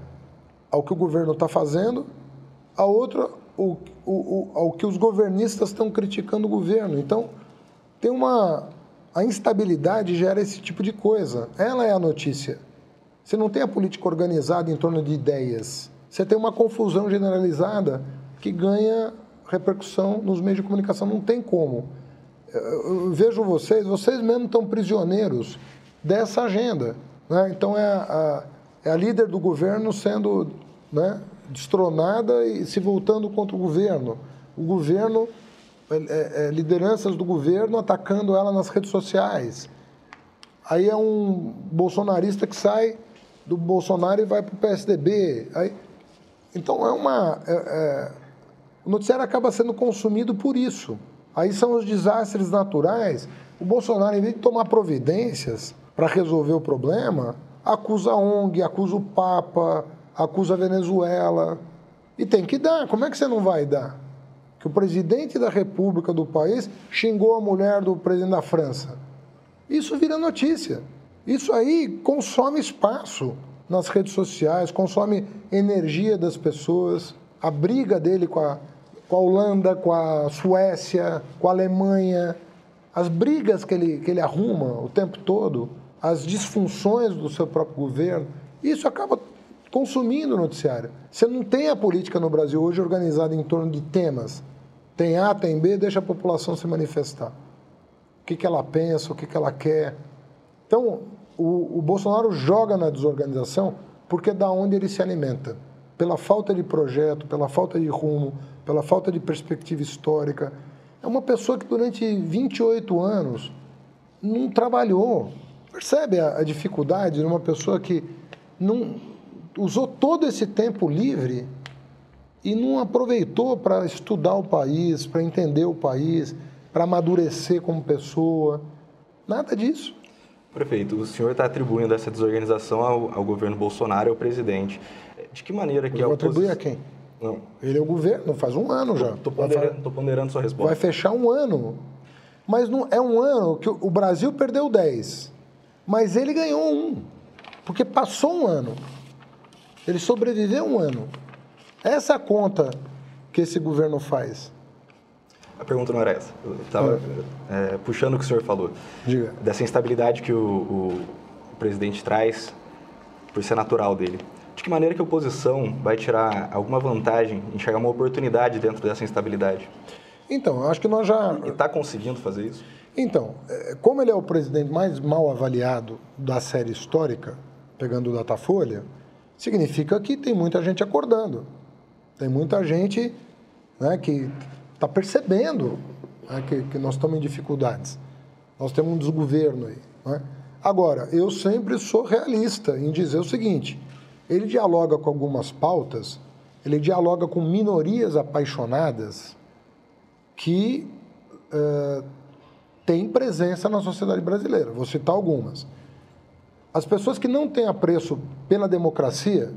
ao que o governo está fazendo, a outra o, o, ao que os governistas estão criticando o governo. Então, tem uma. A instabilidade gera esse tipo de coisa. Ela é a notícia. Você não tem a política organizada em torno de ideias. Você tem uma confusão generalizada que ganha repercussão nos meios de comunicação. Não tem como. Eu vejo vocês, vocês mesmos estão prisioneiros dessa agenda. Né? Então, é a, é a líder do governo sendo né, destronada e se voltando contra o governo. O governo, lideranças do governo atacando ela nas redes sociais. Aí é um bolsonarista que sai do Bolsonaro e vai para o PSDB. Aí, então é uma. É, é, o noticiário acaba sendo consumido por isso. Aí são os desastres naturais. O Bolsonaro, em vez de tomar providências para resolver o problema, acusa a ONG, acusa o Papa, acusa a Venezuela. E tem que dar. Como é que você não vai dar? Que o presidente da República do país xingou a mulher do presidente da França. Isso vira notícia. Isso aí consome espaço nas redes sociais, consome energia das pessoas. A briga dele com a, com a Holanda, com a Suécia, com a Alemanha, as brigas que ele, que ele arruma o tempo todo, as disfunções do seu próprio governo, isso acaba consumindo o noticiário. Você não tem a política no Brasil hoje organizada em torno de temas. Tem A, tem B, deixa a população se manifestar. O que, que ela pensa, o que, que ela quer. Então, o, o Bolsonaro joga na desorganização porque é da onde ele se alimenta. Pela falta de projeto, pela falta de rumo, pela falta de perspectiva histórica. É uma pessoa que durante 28 anos não trabalhou. Percebe a, a dificuldade de uma pessoa que não, usou todo esse tempo livre e não aproveitou para estudar o país, para entender o país, para amadurecer como pessoa. Nada disso. Prefeito, o senhor está atribuindo essa desorganização ao, ao, governo Bolsonaro e ao presidente. De que maneira que Eu a oposição... a quem? Não. Ele é o governo, faz um ano já. Estou ponderando, ponderando, sua resposta. Vai fechar um ano. Mas não, é um ano que o Brasil perdeu 10, mas ele ganhou um, porque passou um ano. Ele sobreviveu um ano. Essa é a conta que esse governo faz. A pergunta não era essa. Eu estava ah. é, puxando o que o senhor falou. Diga. Dessa instabilidade que o, o, o, presidente traz por ser natural dele. De que maneira que a oposição vai tirar alguma vantagem, enxergar uma oportunidade dentro dessa instabilidade? Então, acho que nós já... E está conseguindo fazer isso? Então, é, como ele é o presidente mais mal avaliado da série histórica, pegando o Datafolha, significa que tem muita gente acordando. Tem muita gente né, que está percebendo né, que, que, nós estamos em dificuldades. Nós temos um desgoverno aí. Né? Agora, eu sempre sou realista em dizer o seguinte: ele dialoga com algumas pautas, ele dialoga com minorias apaixonadas que uh, têm presença na sociedade brasileira. Vou citar algumas. As pessoas que não têm apreço pela democracia,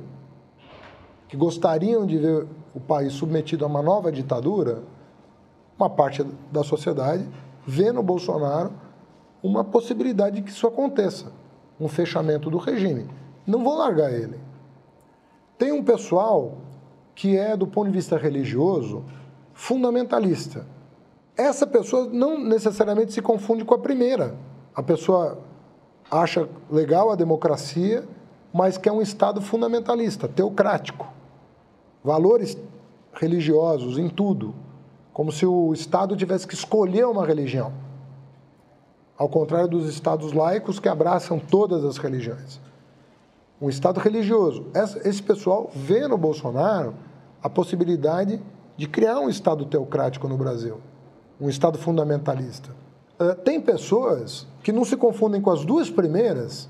que gostariam de ver o país submetido a uma nova ditadura, uma parte da sociedade vê no Bolsonaro uma possibilidade de que isso aconteça, um fechamento do regime. Não vão largar ele. Tem um pessoal que é, do ponto de vista religioso, fundamentalista. Essa pessoa não necessariamente se confunde com a primeira. A pessoa acha legal a democracia, mas quer um Estado fundamentalista, teocrático. Valores religiosos em tudo, como se o Estado tivesse que escolher uma religião. Ao contrário dos Estados laicos que abraçam todas as religiões. Um Estado religioso. Esse pessoal vê no Bolsonaro a possibilidade de criar um Estado teocrático no Brasil, um Estado fundamentalista. Eh, tem pessoas que não se confundem com as duas primeiras,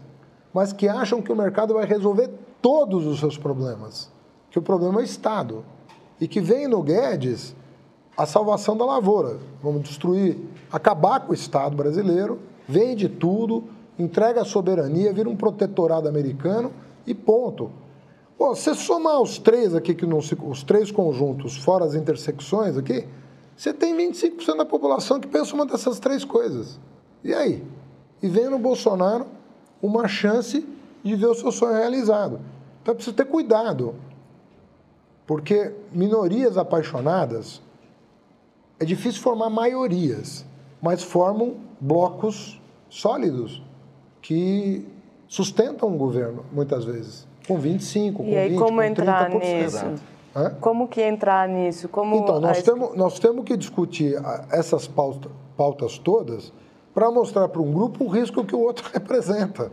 mas que acham que o mercado vai resolver todos os seus problemas, que o problema é o Estado. E que vem no Guedes a salvação da lavoura. Vamos destruir, acabar com o Estado brasileiro, vende tudo, entrega a soberania, vira um protetorado americano e ponto. Pô, você somar os três aqui, que não se, os três conjuntos, fora as intersecções aqui, você tem 25% da população que pensa uma dessas três coisas. E aí? E vem no Bolsonaro uma chance de ver o seu sonho realizado. Então precisa ter cuidado. Porque minorias apaixonadas é difícil formar maiorias, mas formam blocos sólidos que sustentam o governo, muitas vezes, com 25, com e aí, 20, como com entrar 30%. nisso? Como que entrar nisso? Como então, nós, a... temos, nós temos que discutir essas pautas, pautas todas para mostrar para um grupo o risco que o outro [LAUGHS] representa.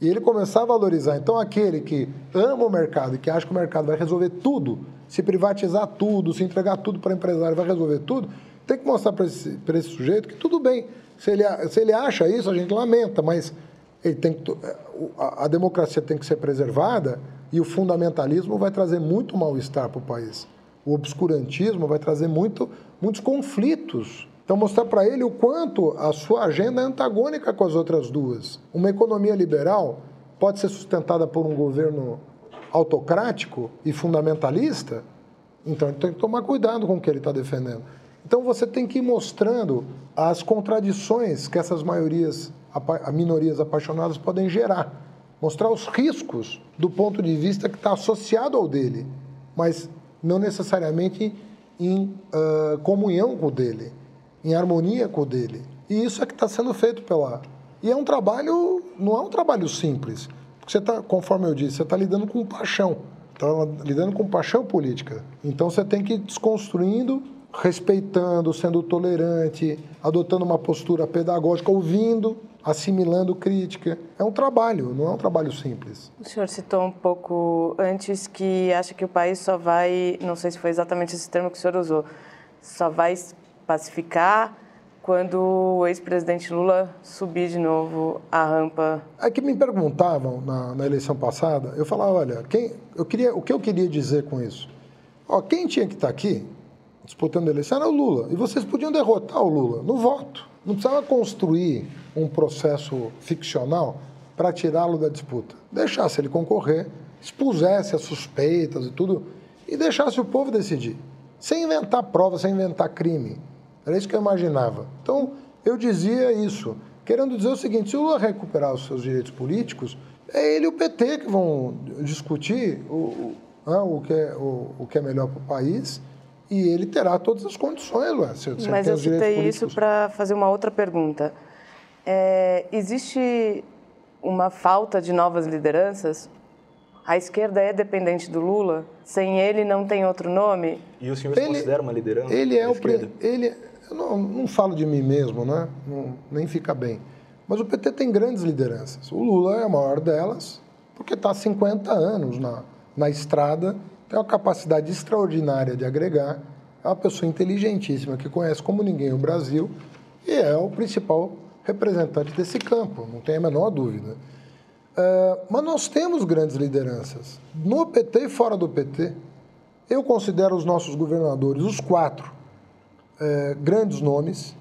E ele começar a valorizar. Então, aquele que ama o mercado e que acha que o mercado vai resolver tudo, se privatizar tudo, se entregar tudo para empresário, vai resolver tudo, tem que mostrar para esse, esse sujeito que tudo bem. Se ele, se ele acha isso, a gente lamenta, mas ele tem que, a, a democracia tem que ser preservada e o fundamentalismo vai trazer muito mal-estar para o país. O obscurantismo vai trazer muito, muitos conflitos então, mostrar para ele o quanto a sua agenda é antagônica com as outras duas. Uma economia liberal pode ser sustentada por um governo autocrático e fundamentalista, então ele tem que tomar cuidado com o que ele está defendendo. Então, você tem que ir mostrando as contradições que essas maiorias, minorias apaixonadas podem gerar. Mostrar os riscos do ponto de vista que está associado ao dele, mas não necessariamente em uh, comunhão com o dele em harmonia com o dele. E isso é que está sendo feito pela. E é um trabalho, não é um trabalho simples. Porque você está, conforme eu disse, você está lidando com paixão. Está lidando com paixão política. Então você tem que ir desconstruindo, respeitando, sendo tolerante, adotando uma postura pedagógica, ouvindo, assimilando crítica. É um trabalho, não é um trabalho simples. O senhor citou um pouco antes que acha que o país só vai, não sei se foi exatamente esse termo que o senhor usou, só vai pacificar quando o ex-presidente Lula subir de novo a rampa? É que me perguntavam na, na, eleição passada, eu falava, olha, quem, eu queria, o que eu queria dizer com isso? Ó, quem tinha que estar aqui disputando a eleição era o Lula. E vocês podiam derrotar o Lula no voto. Não precisava construir um processo ficcional para tirá-lo da disputa. Deixasse ele concorrer, expusesse as suspeitas e tudo, e deixasse o povo decidir. Sem inventar prova, sem inventar crime. Era isso que eu imaginava. Então, eu dizia isso, querendo dizer o seguinte: se o Lula recuperar os seus direitos políticos, é ele e o PT que vão discutir o, o, o, que, é, o, o que é melhor para o país e ele terá todas as condições, Luan. Se, se Mas eu citei isso para fazer uma outra pergunta. É, existe uma falta de novas lideranças? A esquerda é dependente do Lula? Sem ele não tem outro nome? E o senhor ele, se considera uma liderança? Ele é o ele eu não, não falo de mim mesmo, né? Não, nem fica bem. Mas o PT tem grandes lideranças. O Lula é a maior delas, porque está há 50 anos na, na estrada, tem uma capacidade extraordinária de agregar, é uma pessoa inteligentíssima que conhece como ninguém o Brasil e é o principal representante desse campo, não tem a menor dúvida. É, mas nós temos grandes lideranças, no PT e fora do PT. Eu considero os nossos governadores, os quatro, é, grandes nomes.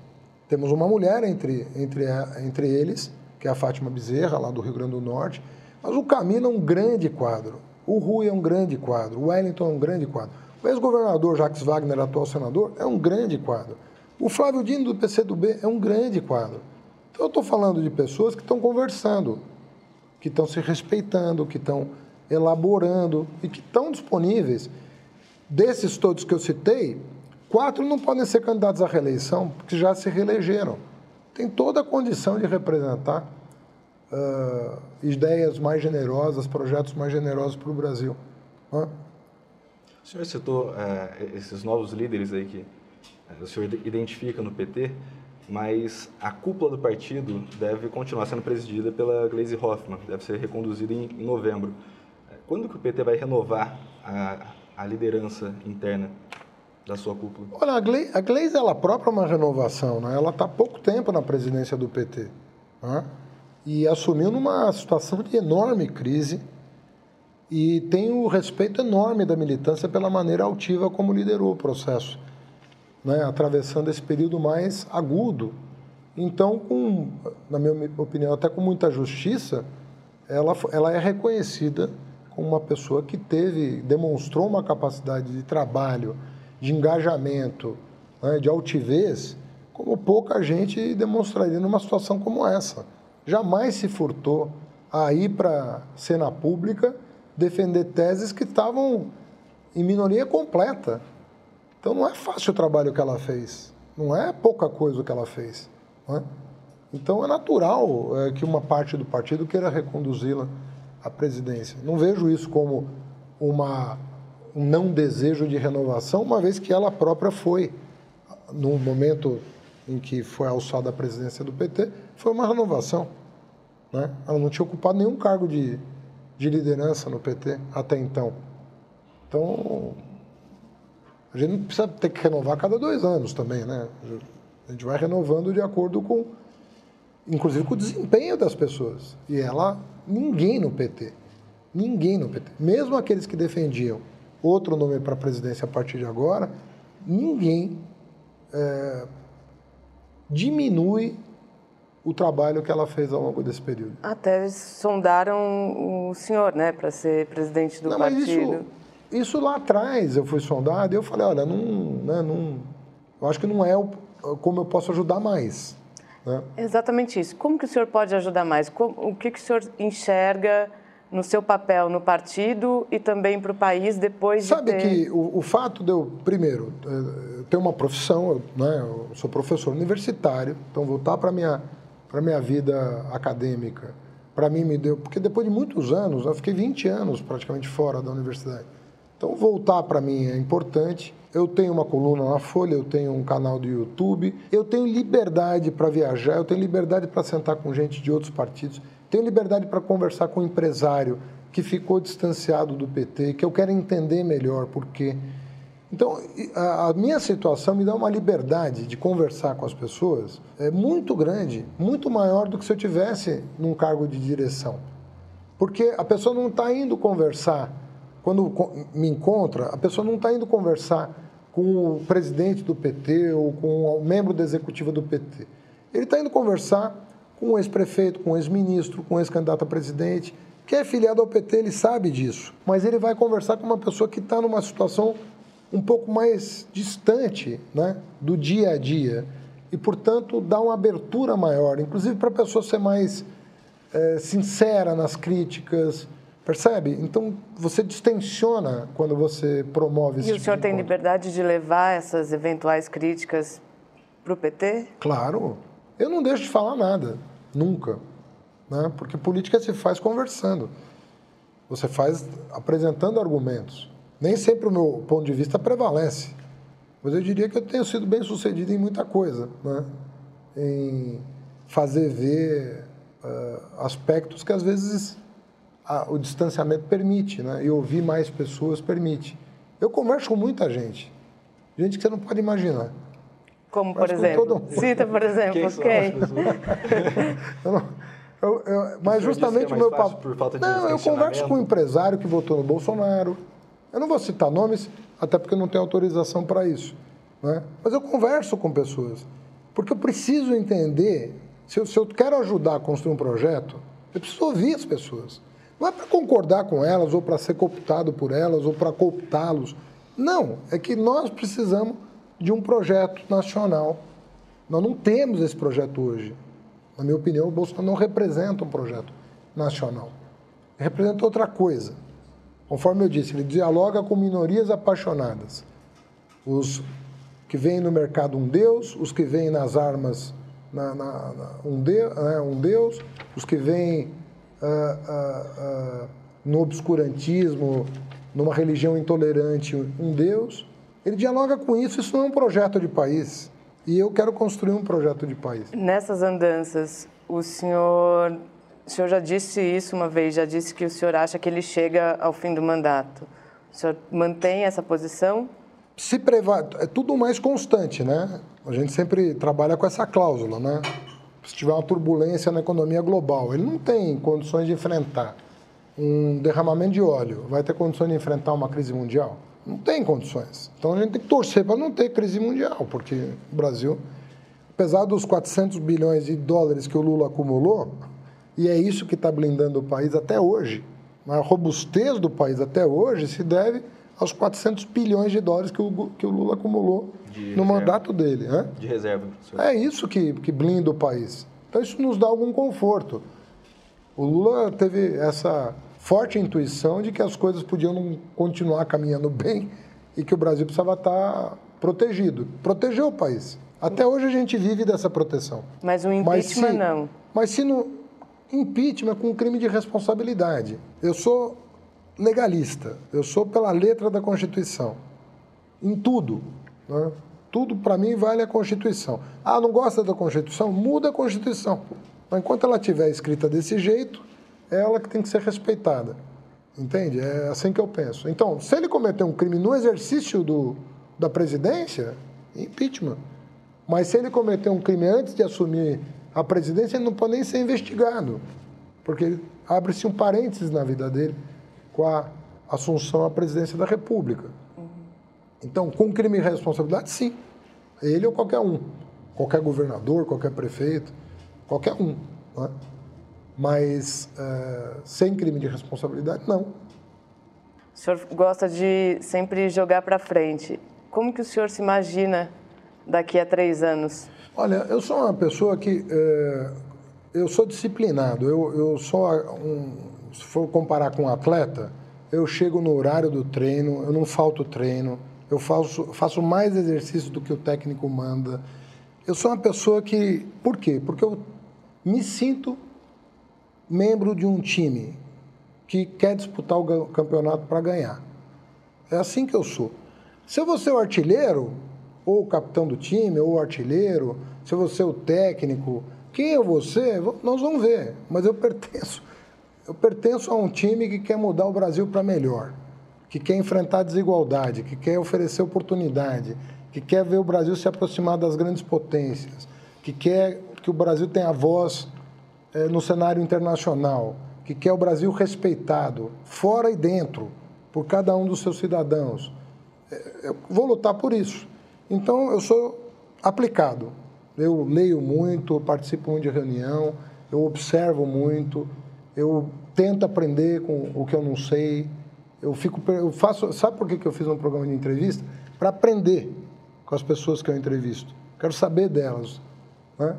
Temos uma mulher entre, entre, entre eles, que é a Fátima Bezerra, lá do Rio Grande do Norte. Mas o Camilo é um grande quadro. O Rui é um grande quadro. O Wellington é um grande quadro. O ex-governador Jacques Wagner, atual senador, é um grande quadro. O Flávio Dino, do PCdoB, é um grande quadro. Então, eu estou falando de pessoas que estão conversando, que estão se respeitando, que estão elaborando e que estão disponíveis. Desses todos que eu citei, Quatro não podem ser candidatos à reeleição, porque já se reelegeram. Tem toda a condição de representar uh, ideias mais generosas, projetos mais generosos para o Brasil. Hã? O senhor citou é, esses novos líderes aí que o senhor identifica no PT, mas a cúpula do partido deve continuar sendo presidida pela Gleisi Hoffmann, deve ser reconduzida em, em novembro. Quando que o PT vai renovar a, a liderança interna da sua cúpula? Olha, a Gleisi, a Gleisi ela própria é uma renovação, né? Ela está há pouco tempo na presidência do PT. Né? E assumiu numa situação de enorme crise e tem o respeito enorme da militância pela maneira altiva como liderou o processo, né? atravessando esse período mais agudo Então, com, na minha opinião, até com muita justiça, ela, ela é reconhecida como uma pessoa que teve, demonstrou uma capacidade de trabalho, de engajamento, né, de altivez, como pouca gente demonstraria numa situação como essa. Jamais se furtou a ir para a cena pública defender teses que estavam em minoria completa. Então não é fácil o trabalho que ela fez, não é pouca coisa o que ela fez. É? Então é natural é, que uma parte do partido queira reconduzi-la à presidência. Não vejo isso como uma, um não desejo de renovação, uma vez que ela própria foi, no momento em que foi alçada a presidência do PT, foi uma renovação. Né? Ela não tinha ocupado nenhum cargo de, de liderança no PT até então. Então, a gente não precisa ter que renovar a cada dois anos também, né? A gente vai renovando de acordo com, inclusive com o desempenho das pessoas. E ela, ninguém no PT, ninguém no PT, mesmo aqueles que defendiam outro nome para a presidência a partir de agora, ninguém é, diminui o trabalho que ela fez ao longo desse período. Até sondaram o senhor, né, para ser presidente do não, partido. Isso, isso, lá atrás eu fui sondado e eu falei, olha, não, né, não, eu acho que não é o, como eu posso ajudar mais. Né? Exatamente isso. Como que o senhor pode ajudar mais? Como, o que, que o senhor enxerga no seu papel no partido e também para o país depois Sabe de ter... que o, o, fato de eu, primeiro, eh, ter uma profissão, eu, né, eu sou professor universitário, então voltar para a minha minha vida acadêmica, para mim me deu. Porque depois de muitos anos, eu fiquei 20 anos praticamente fora da universidade. Então, voltar para mim é importante. Eu tenho uma coluna na Folha, eu tenho um canal do YouTube, eu tenho liberdade para viajar, eu tenho liberdade para sentar com gente de outros partidos, tenho liberdade para conversar com um empresário que ficou distanciado do PT, que eu quero entender melhor por quê. Então, a minha situação me dá uma liberdade de conversar com as pessoas é muito grande, muito maior do que se eu tivesse num cargo de direção. Porque a pessoa não está indo conversar, quando me encontra, a pessoa não está indo conversar com o presidente do PT ou com o membro da executiva do PT. Ele está indo conversar com o ex-prefeito, com o ex-ministro, com o ex-candidato a presidente, que é filiado ao PT, ele sabe disso. Mas ele vai conversar com uma pessoa que está numa situação um pouco mais distante né, do dia a dia e, portanto, dá uma abertura maior, inclusive para a pessoa ser mais é, sincera nas críticas, percebe? Então, você distensiona quando você promove esse E tipo o senhor tem encontro. liberdade de levar essas eventuais críticas para o PT? Claro. Eu não deixo de falar nada, nunca. Né? Porque política se faz conversando. Você faz apresentando argumentos. Nem sempre o meu ponto de vista prevalece, mas eu diria que eu tenho sido bem sucedido em muita coisa, né? em fazer ver uh, aspectos que às vezes o distanciamento permite, né? e ouvir mais pessoas permite. Eu converso com muita gente, gente que você não pode imaginar. Como, por exemplo? Cita, por exemplo, quem? quem? [LAUGHS] eu não, eu, eu, mas justamente é o meu papo. Não, eu converso com um empresário que votou no Bolsonaro, eu não vou citar nomes, até porque eu não tenho autorização para isso. Né? Mas eu converso com pessoas, porque eu preciso entender, se eu, se eu quero ajudar a construir um projeto, eu preciso ouvir as pessoas. Não é para concordar com elas, ou para ser cooptado por elas, ou para cooptá-los. Não, é que nós precisamos de um projeto nacional. Nós não temos esse projeto hoje. Na minha opinião, o Bolsonaro não representa um projeto nacional. Ele representa outra coisa. Conforme eu disse, ele dialoga com minorias apaixonadas. Os que veem no mercado um Deus, os que veem nas armas na, na, na, um, de, né, um, Deus, os que veem uh, uh, uh, no obscurantismo, numa religião intolerante, um Deus. Ele dialoga com isso, isso não é um projeto de país. E eu quero construir um projeto de país. Nessas andanças, o senhor o senhor já disse isso uma vez, já disse que o senhor acha que ele chega ao fim do mandato. O senhor mantém essa posição? Se preva... É tudo mais constante, né? A gente sempre trabalha com essa cláusula, né? Se tiver uma turbulência na economia global, ele não tem condições de enfrentar um derramamento de óleo. Vai ter condições de enfrentar uma crise mundial? Não tem condições. Então a gente tem que torcer para não ter crise mundial, porque o Brasil apesar dos 400 bilhões de dólares que o Lula acumulou, e é isso que está blindando o país até hoje, a robustez do país até hoje se deve aos 400 bilhões de dólares que o, que o Lula acumulou de no reserva. mandato dele. Hein? De reserva. Professor. É isso que, que blinda o país. Então, isso nos dá algum conforto. O Lula teve essa forte intuição de que as coisas podiam continuar caminhando bem e que o Brasil precisava estar protegido. Protegeu o país. Até hoje a gente vive dessa proteção. Mas o impeachment mas se, não. Mas se no impeachment com crime de responsabilidade. Eu sou legalista. Eu sou pela letra da Constituição. Em tudo. Né? Tudo para mim vale a Constituição. Ah, não gosta da Constituição? Muda a Constituição. Mas enquanto ela estiver escrita desse jeito, é ela que tem que ser respeitada. Entende? É assim que eu penso. Então, se ele cometer um crime no exercício do, da presidência, impeachment. Mas se ele cometer um crime antes de assumir a presidência, ele não pode nem ser investigado, porque abre-se um parênteses na vida dele com a assunção à presidência da República. Então, com crime e responsabilidade, sim. Ele ou qualquer um. Qualquer governador, qualquer prefeito, qualquer um. Né? Mas uh, sem crime de responsabilidade, não. O senhor gosta de sempre jogar para frente. Como que o senhor se imagina daqui a três anos? Olha, eu sou uma pessoa que uh, eu sou disciplinado. Eu, eu sou um, se for comparar com um atleta, eu chego no horário do treino, eu não falto treino, eu faço, faço mais exercício do que o técnico manda. Eu sou uma pessoa que. Por quê? Porque eu me sinto membro de um time que quer disputar o campeonato para ganhar. É assim que eu sou. Se eu vou ser o artilheiro, ou o capitão do time, ou o artilheiro, se eu vou ser o técnico, quem eu vou ser, nós vamos ver. Mas eu [LAUGHS] pertenço eu pertenço a um time que quer mudar o Brasil para melhor, que quer enfrentar a desigualdade, que quer oferecer oportunidade, que quer ver o Brasil se aproximar das grandes potências, que quer que o Brasil tenha voz é, no cenário internacional, que quer o Brasil respeitado, fora e dentro, por cada um dos seus cidadãos. É, eu vou lutar por isso. Então, eu sou aplicado. Eu leio muito, participo de reunião, eu observo muito, eu tento aprender com o que eu não sei. Eu fico, eu faço, sabe por que eu fiz um programa de entrevista? Para aprender com as pessoas que eu entrevisto. Quero saber delas. Né?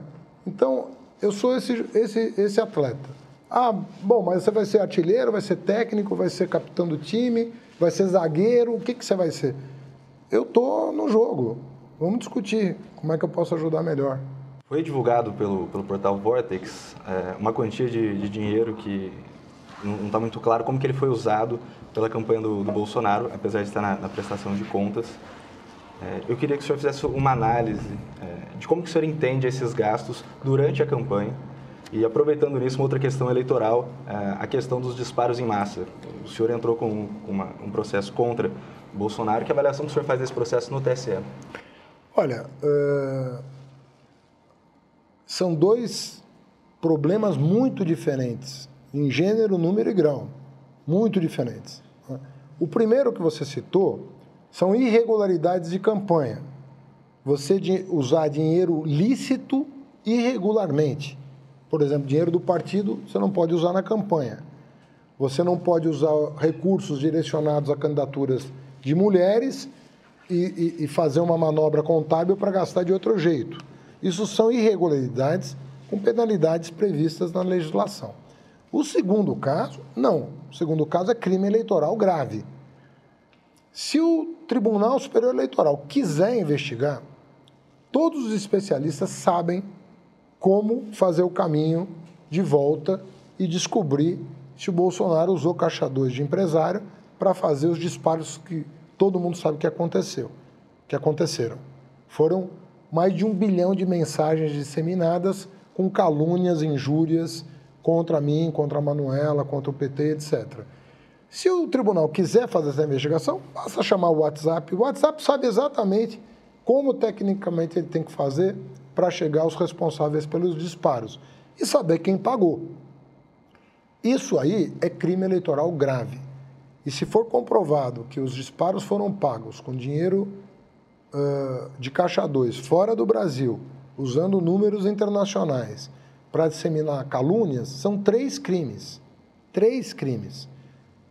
Então, eu sou esse, esse, esse atleta. Ah, bom, mas você vai ser artilheiro, vai ser técnico, vai ser capitão do time, vai ser zagueiro, o que, que você vai ser? Eu estou no jogo. Vamos discutir como é que eu posso ajudar melhor. Foi divulgado pelo, pelo portal Vortex é, uma quantia de, de dinheiro que não está muito claro como que ele foi usado pela campanha do, do Bolsonaro, apesar de estar na, na prestação de contas. É, eu queria que o senhor fizesse uma análise é, de como que o senhor entende esses gastos durante a campanha e aproveitando nisso uma outra questão eleitoral, é, a questão dos disparos em massa. O senhor entrou com um processo contra Bolsonaro. Que avaliação que o senhor faz desse processo no TSE? Olha, são dois problemas muito diferentes, em gênero, número e grau, muito diferentes. O primeiro que você citou são irregularidades de campanha. Você usar dinheiro lícito irregularmente. Por exemplo, dinheiro do partido você não pode usar na campanha. Você não pode usar recursos direcionados a candidaturas de mulheres e, e, e fazer uma manobra contábil para gastar de outro jeito. Isso são irregularidades com penalidades previstas na legislação. O segundo caso, não. O segundo caso é crime eleitoral grave. Se o Tribunal Superior Eleitoral quiser investigar, todos os especialistas sabem como fazer o caminho de volta e descobrir se o Bolsonaro usou caixa 2 de empresário para fazer os disparos que todo mundo sabe que aconteceu, que aconteceram. Foram mais de um bilhão de mensagens disseminadas com calúnias, injúrias contra mim, contra a Manuela, contra o PT, etc. Se o tribunal quiser fazer essa investigação, basta chamar o WhatsApp. O WhatsApp sabe exatamente como tecnicamente ele tem que fazer para chegar aos responsáveis pelos disparos e saber quem pagou. Isso aí é crime eleitoral grave. E se for comprovado que os disparos foram pagos com dinheiro uh, de caixa 2 fora do Brasil usando números internacionais para disseminar calúnias, são três crimes. Três crimes.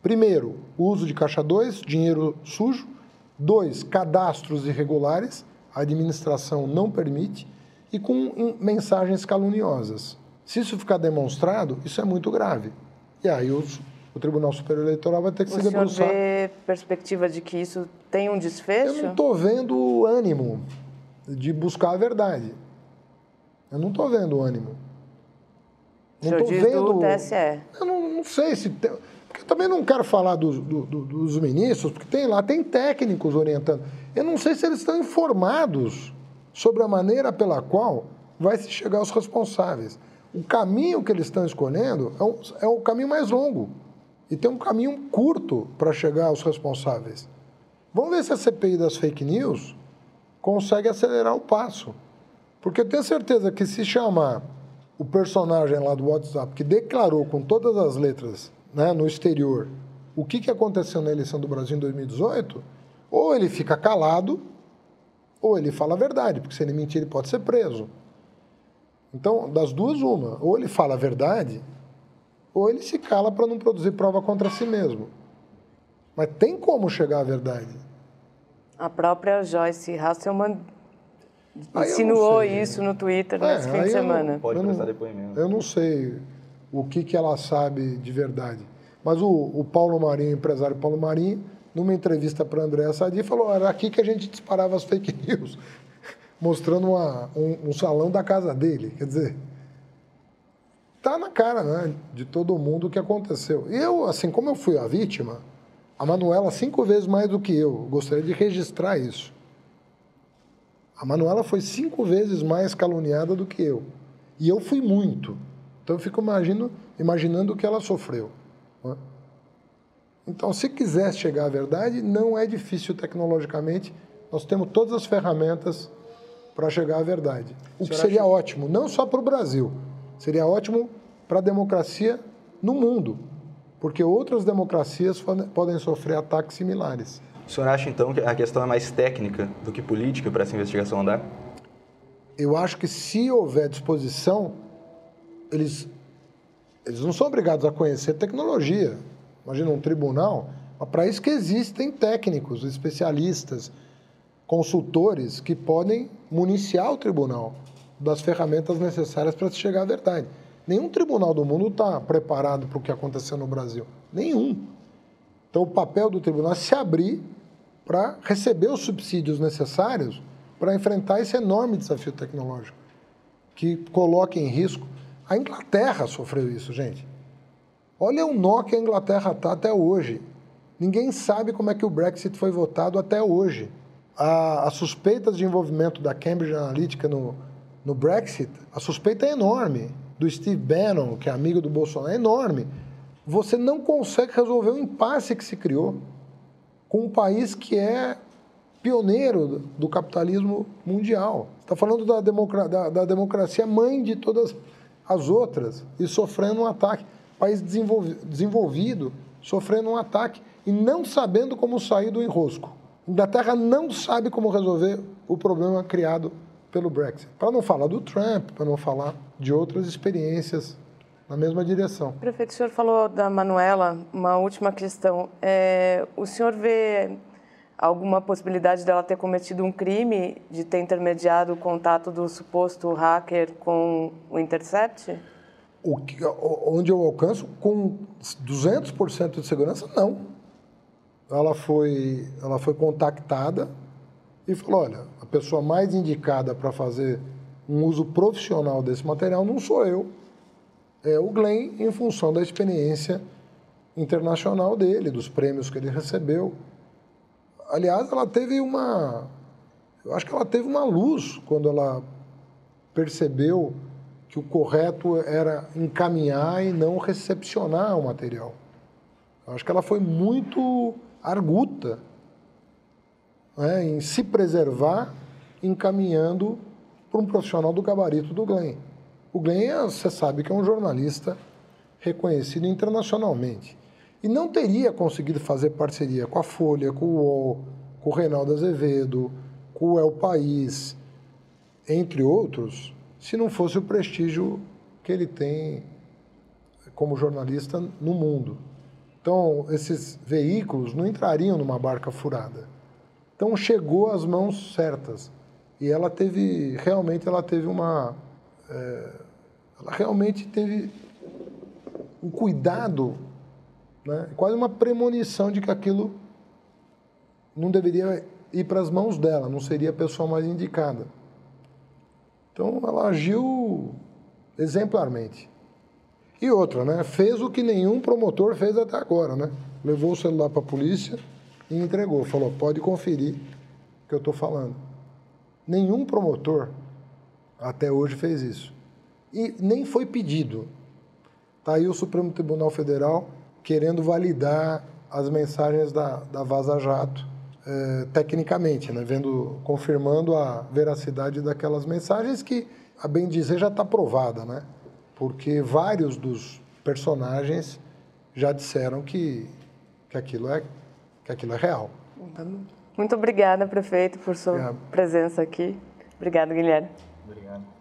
Primeiro, uso de caixa 2, dinheiro sujo. Dois, cadastros irregulares, a administração não permite. E com mensagens caluniosas. Se isso ficar demonstrado, isso é muito grave. E aí os, o Tribunal Superior Eleitoral vai ter que o se debruçar. Você vê perspectiva de que isso tem um desfecho? Eu não estou vendo ânimo de buscar a verdade. Eu não estou vendo ânimo. Não estou vendo. Do TSE. Eu não, não sei se. Tem... Porque eu também não quero falar dos, do, dos ministros, porque tem lá, tem técnicos orientando. Eu não sei se eles estão informados sobre a maneira pela qual vai se chegar aos responsáveis. O caminho que eles estão escolhendo é, é o caminho mais longo. E tem um caminho curto para chegar aos responsáveis. Vamos ver se a CPI das fake news consegue acelerar o passo. Porque eu tenho certeza que se chamar o personagem lá do WhatsApp que declarou com todas as letras né, no exterior o que, que aconteceu na eleição do Brasil em 2018, ou ele fica calado, ou ele fala a verdade, porque se ele mentir, ele pode ser preso. Então, das duas, uma. Ou ele fala a verdade, ou ele se cala para não produzir prova contra si mesmo. Mas tem como chegar à verdade. A própria Joyce Hasselman insinuou isso no Twitter é, nesse fim de semana. Não, Pode prestar depoimento. Eu não sei o que, que ela sabe de verdade. Mas o, o Paulo Marinho, o empresário Paulo Marinho, numa entrevista para André Sadi, falou: era aqui que a gente disparava as fake [LAUGHS] news, mostrando uma, um, um salão da casa dele. Quer dizer, tá na cara né, de todo mundo o que aconteceu. E eu, assim, como eu fui a vítima, a Manuela cinco vezes mais do que eu, gostaria de registrar isso. A Manuela foi cinco vezes mais caluniada do que eu. E eu fui muito. Então eu fico imagino, imaginando o que ela sofreu. Né? Então, se quiser chegar à verdade, não é difícil tecnologicamente. Nós temos todas as ferramentas para chegar à verdade. O que seria acha... ótimo, não só para o Brasil, seria ótimo para a democracia no mundo, porque outras democracias podem sofrer ataques similares. O senhor acha então que a questão é mais técnica do que política para essa investigação andar? Eu acho que se houver disposição, eles, eles não são obrigados a conhecer tecnologia. Imagina um tribunal, para isso que existem técnicos, especialistas, consultores que podem municiar o tribunal das ferramentas necessárias para se chegar à verdade. Nenhum tribunal do mundo está preparado para o que aconteceu no Brasil. Nenhum. Então, o papel do tribunal é se abrir para receber os subsídios necessários para enfrentar esse enorme desafio tecnológico, que coloca em risco. A Inglaterra sofreu isso, gente. Olha o nó que a Inglaterra está até hoje. Ninguém sabe como é que o Brexit foi votado até hoje. As suspeitas de envolvimento da Cambridge Analytica no, no Brexit, a suspeita é enorme. Do Steve Bannon, que é amigo do Bolsonaro, é enorme. Você não consegue resolver o impasse que se criou com um país que é pioneiro do capitalismo mundial. Está falando da, da, da, democracia mãe de todas as outras e sofrendo um ataque. País desenvolvi desenvolvido sofrendo um ataque e não sabendo como sair do enrosco. A Inglaterra não sabe como resolver o problema criado pelo Brexit. Para não falar do Trump, para não falar de outras experiências na mesma direção. Prefeito, o senhor falou da Manuela, uma última questão. É, o senhor vê alguma possibilidade dela ter cometido um crime, de ter intermediado o contato do suposto hacker com o Intercept? O que, onde eu alcanço com 200% de segurança, não. Ela foi, ela foi contactada e falou: olha, a pessoa mais indicada para fazer um uso profissional desse material não sou eu, é o Glenn em função da experiência internacional dele, dos prêmios que ele recebeu. Aliás, ela teve uma. Eu acho que ela teve uma luz quando ela percebeu que o correto era encaminhar e não recepcionar o material. Eu acho que ela foi muito arguta né, em se preservar encaminhando para um profissional do gabarito do Glenn. O Glenn, você sabe que é um jornalista reconhecido internacionalmente. E não teria conseguido fazer parceria com a Folha, com o UOL, com o Reinaldo Azevedo, com o El País, entre outros, se não fosse o prestígio que ele tem como jornalista no mundo. Então, esses veículos não entrariam numa barca furada. Então, chegou às mãos certas. E ela teve, realmente, ela teve uma. É, ela realmente teve um cuidado, né? quase uma premonição de que aquilo não deveria ir para as mãos dela, não seria a pessoa mais indicada. Então, ela agiu exemplarmente. E outra, né? Fez o que nenhum promotor fez até agora, né? Levou o celular para a polícia e entregou. Falou, pode conferir o que eu estou falando. Nenhum promotor até hoje fez isso. E nem foi pedido. Está aí o Supremo Tribunal Federal querendo validar as mensagens da, da Vaza Jato eh, tecnicamente, né? Vendo, confirmando a veracidade daquelas mensagens que, a bem dizer, já está provada, né? porque vários dos personagens já disseram que, que, aquilo, é, que aquilo é real. Muito obrigada, prefeito, por sua Obrigado. presença aqui. Obrigado, Guilherme. Obrigado.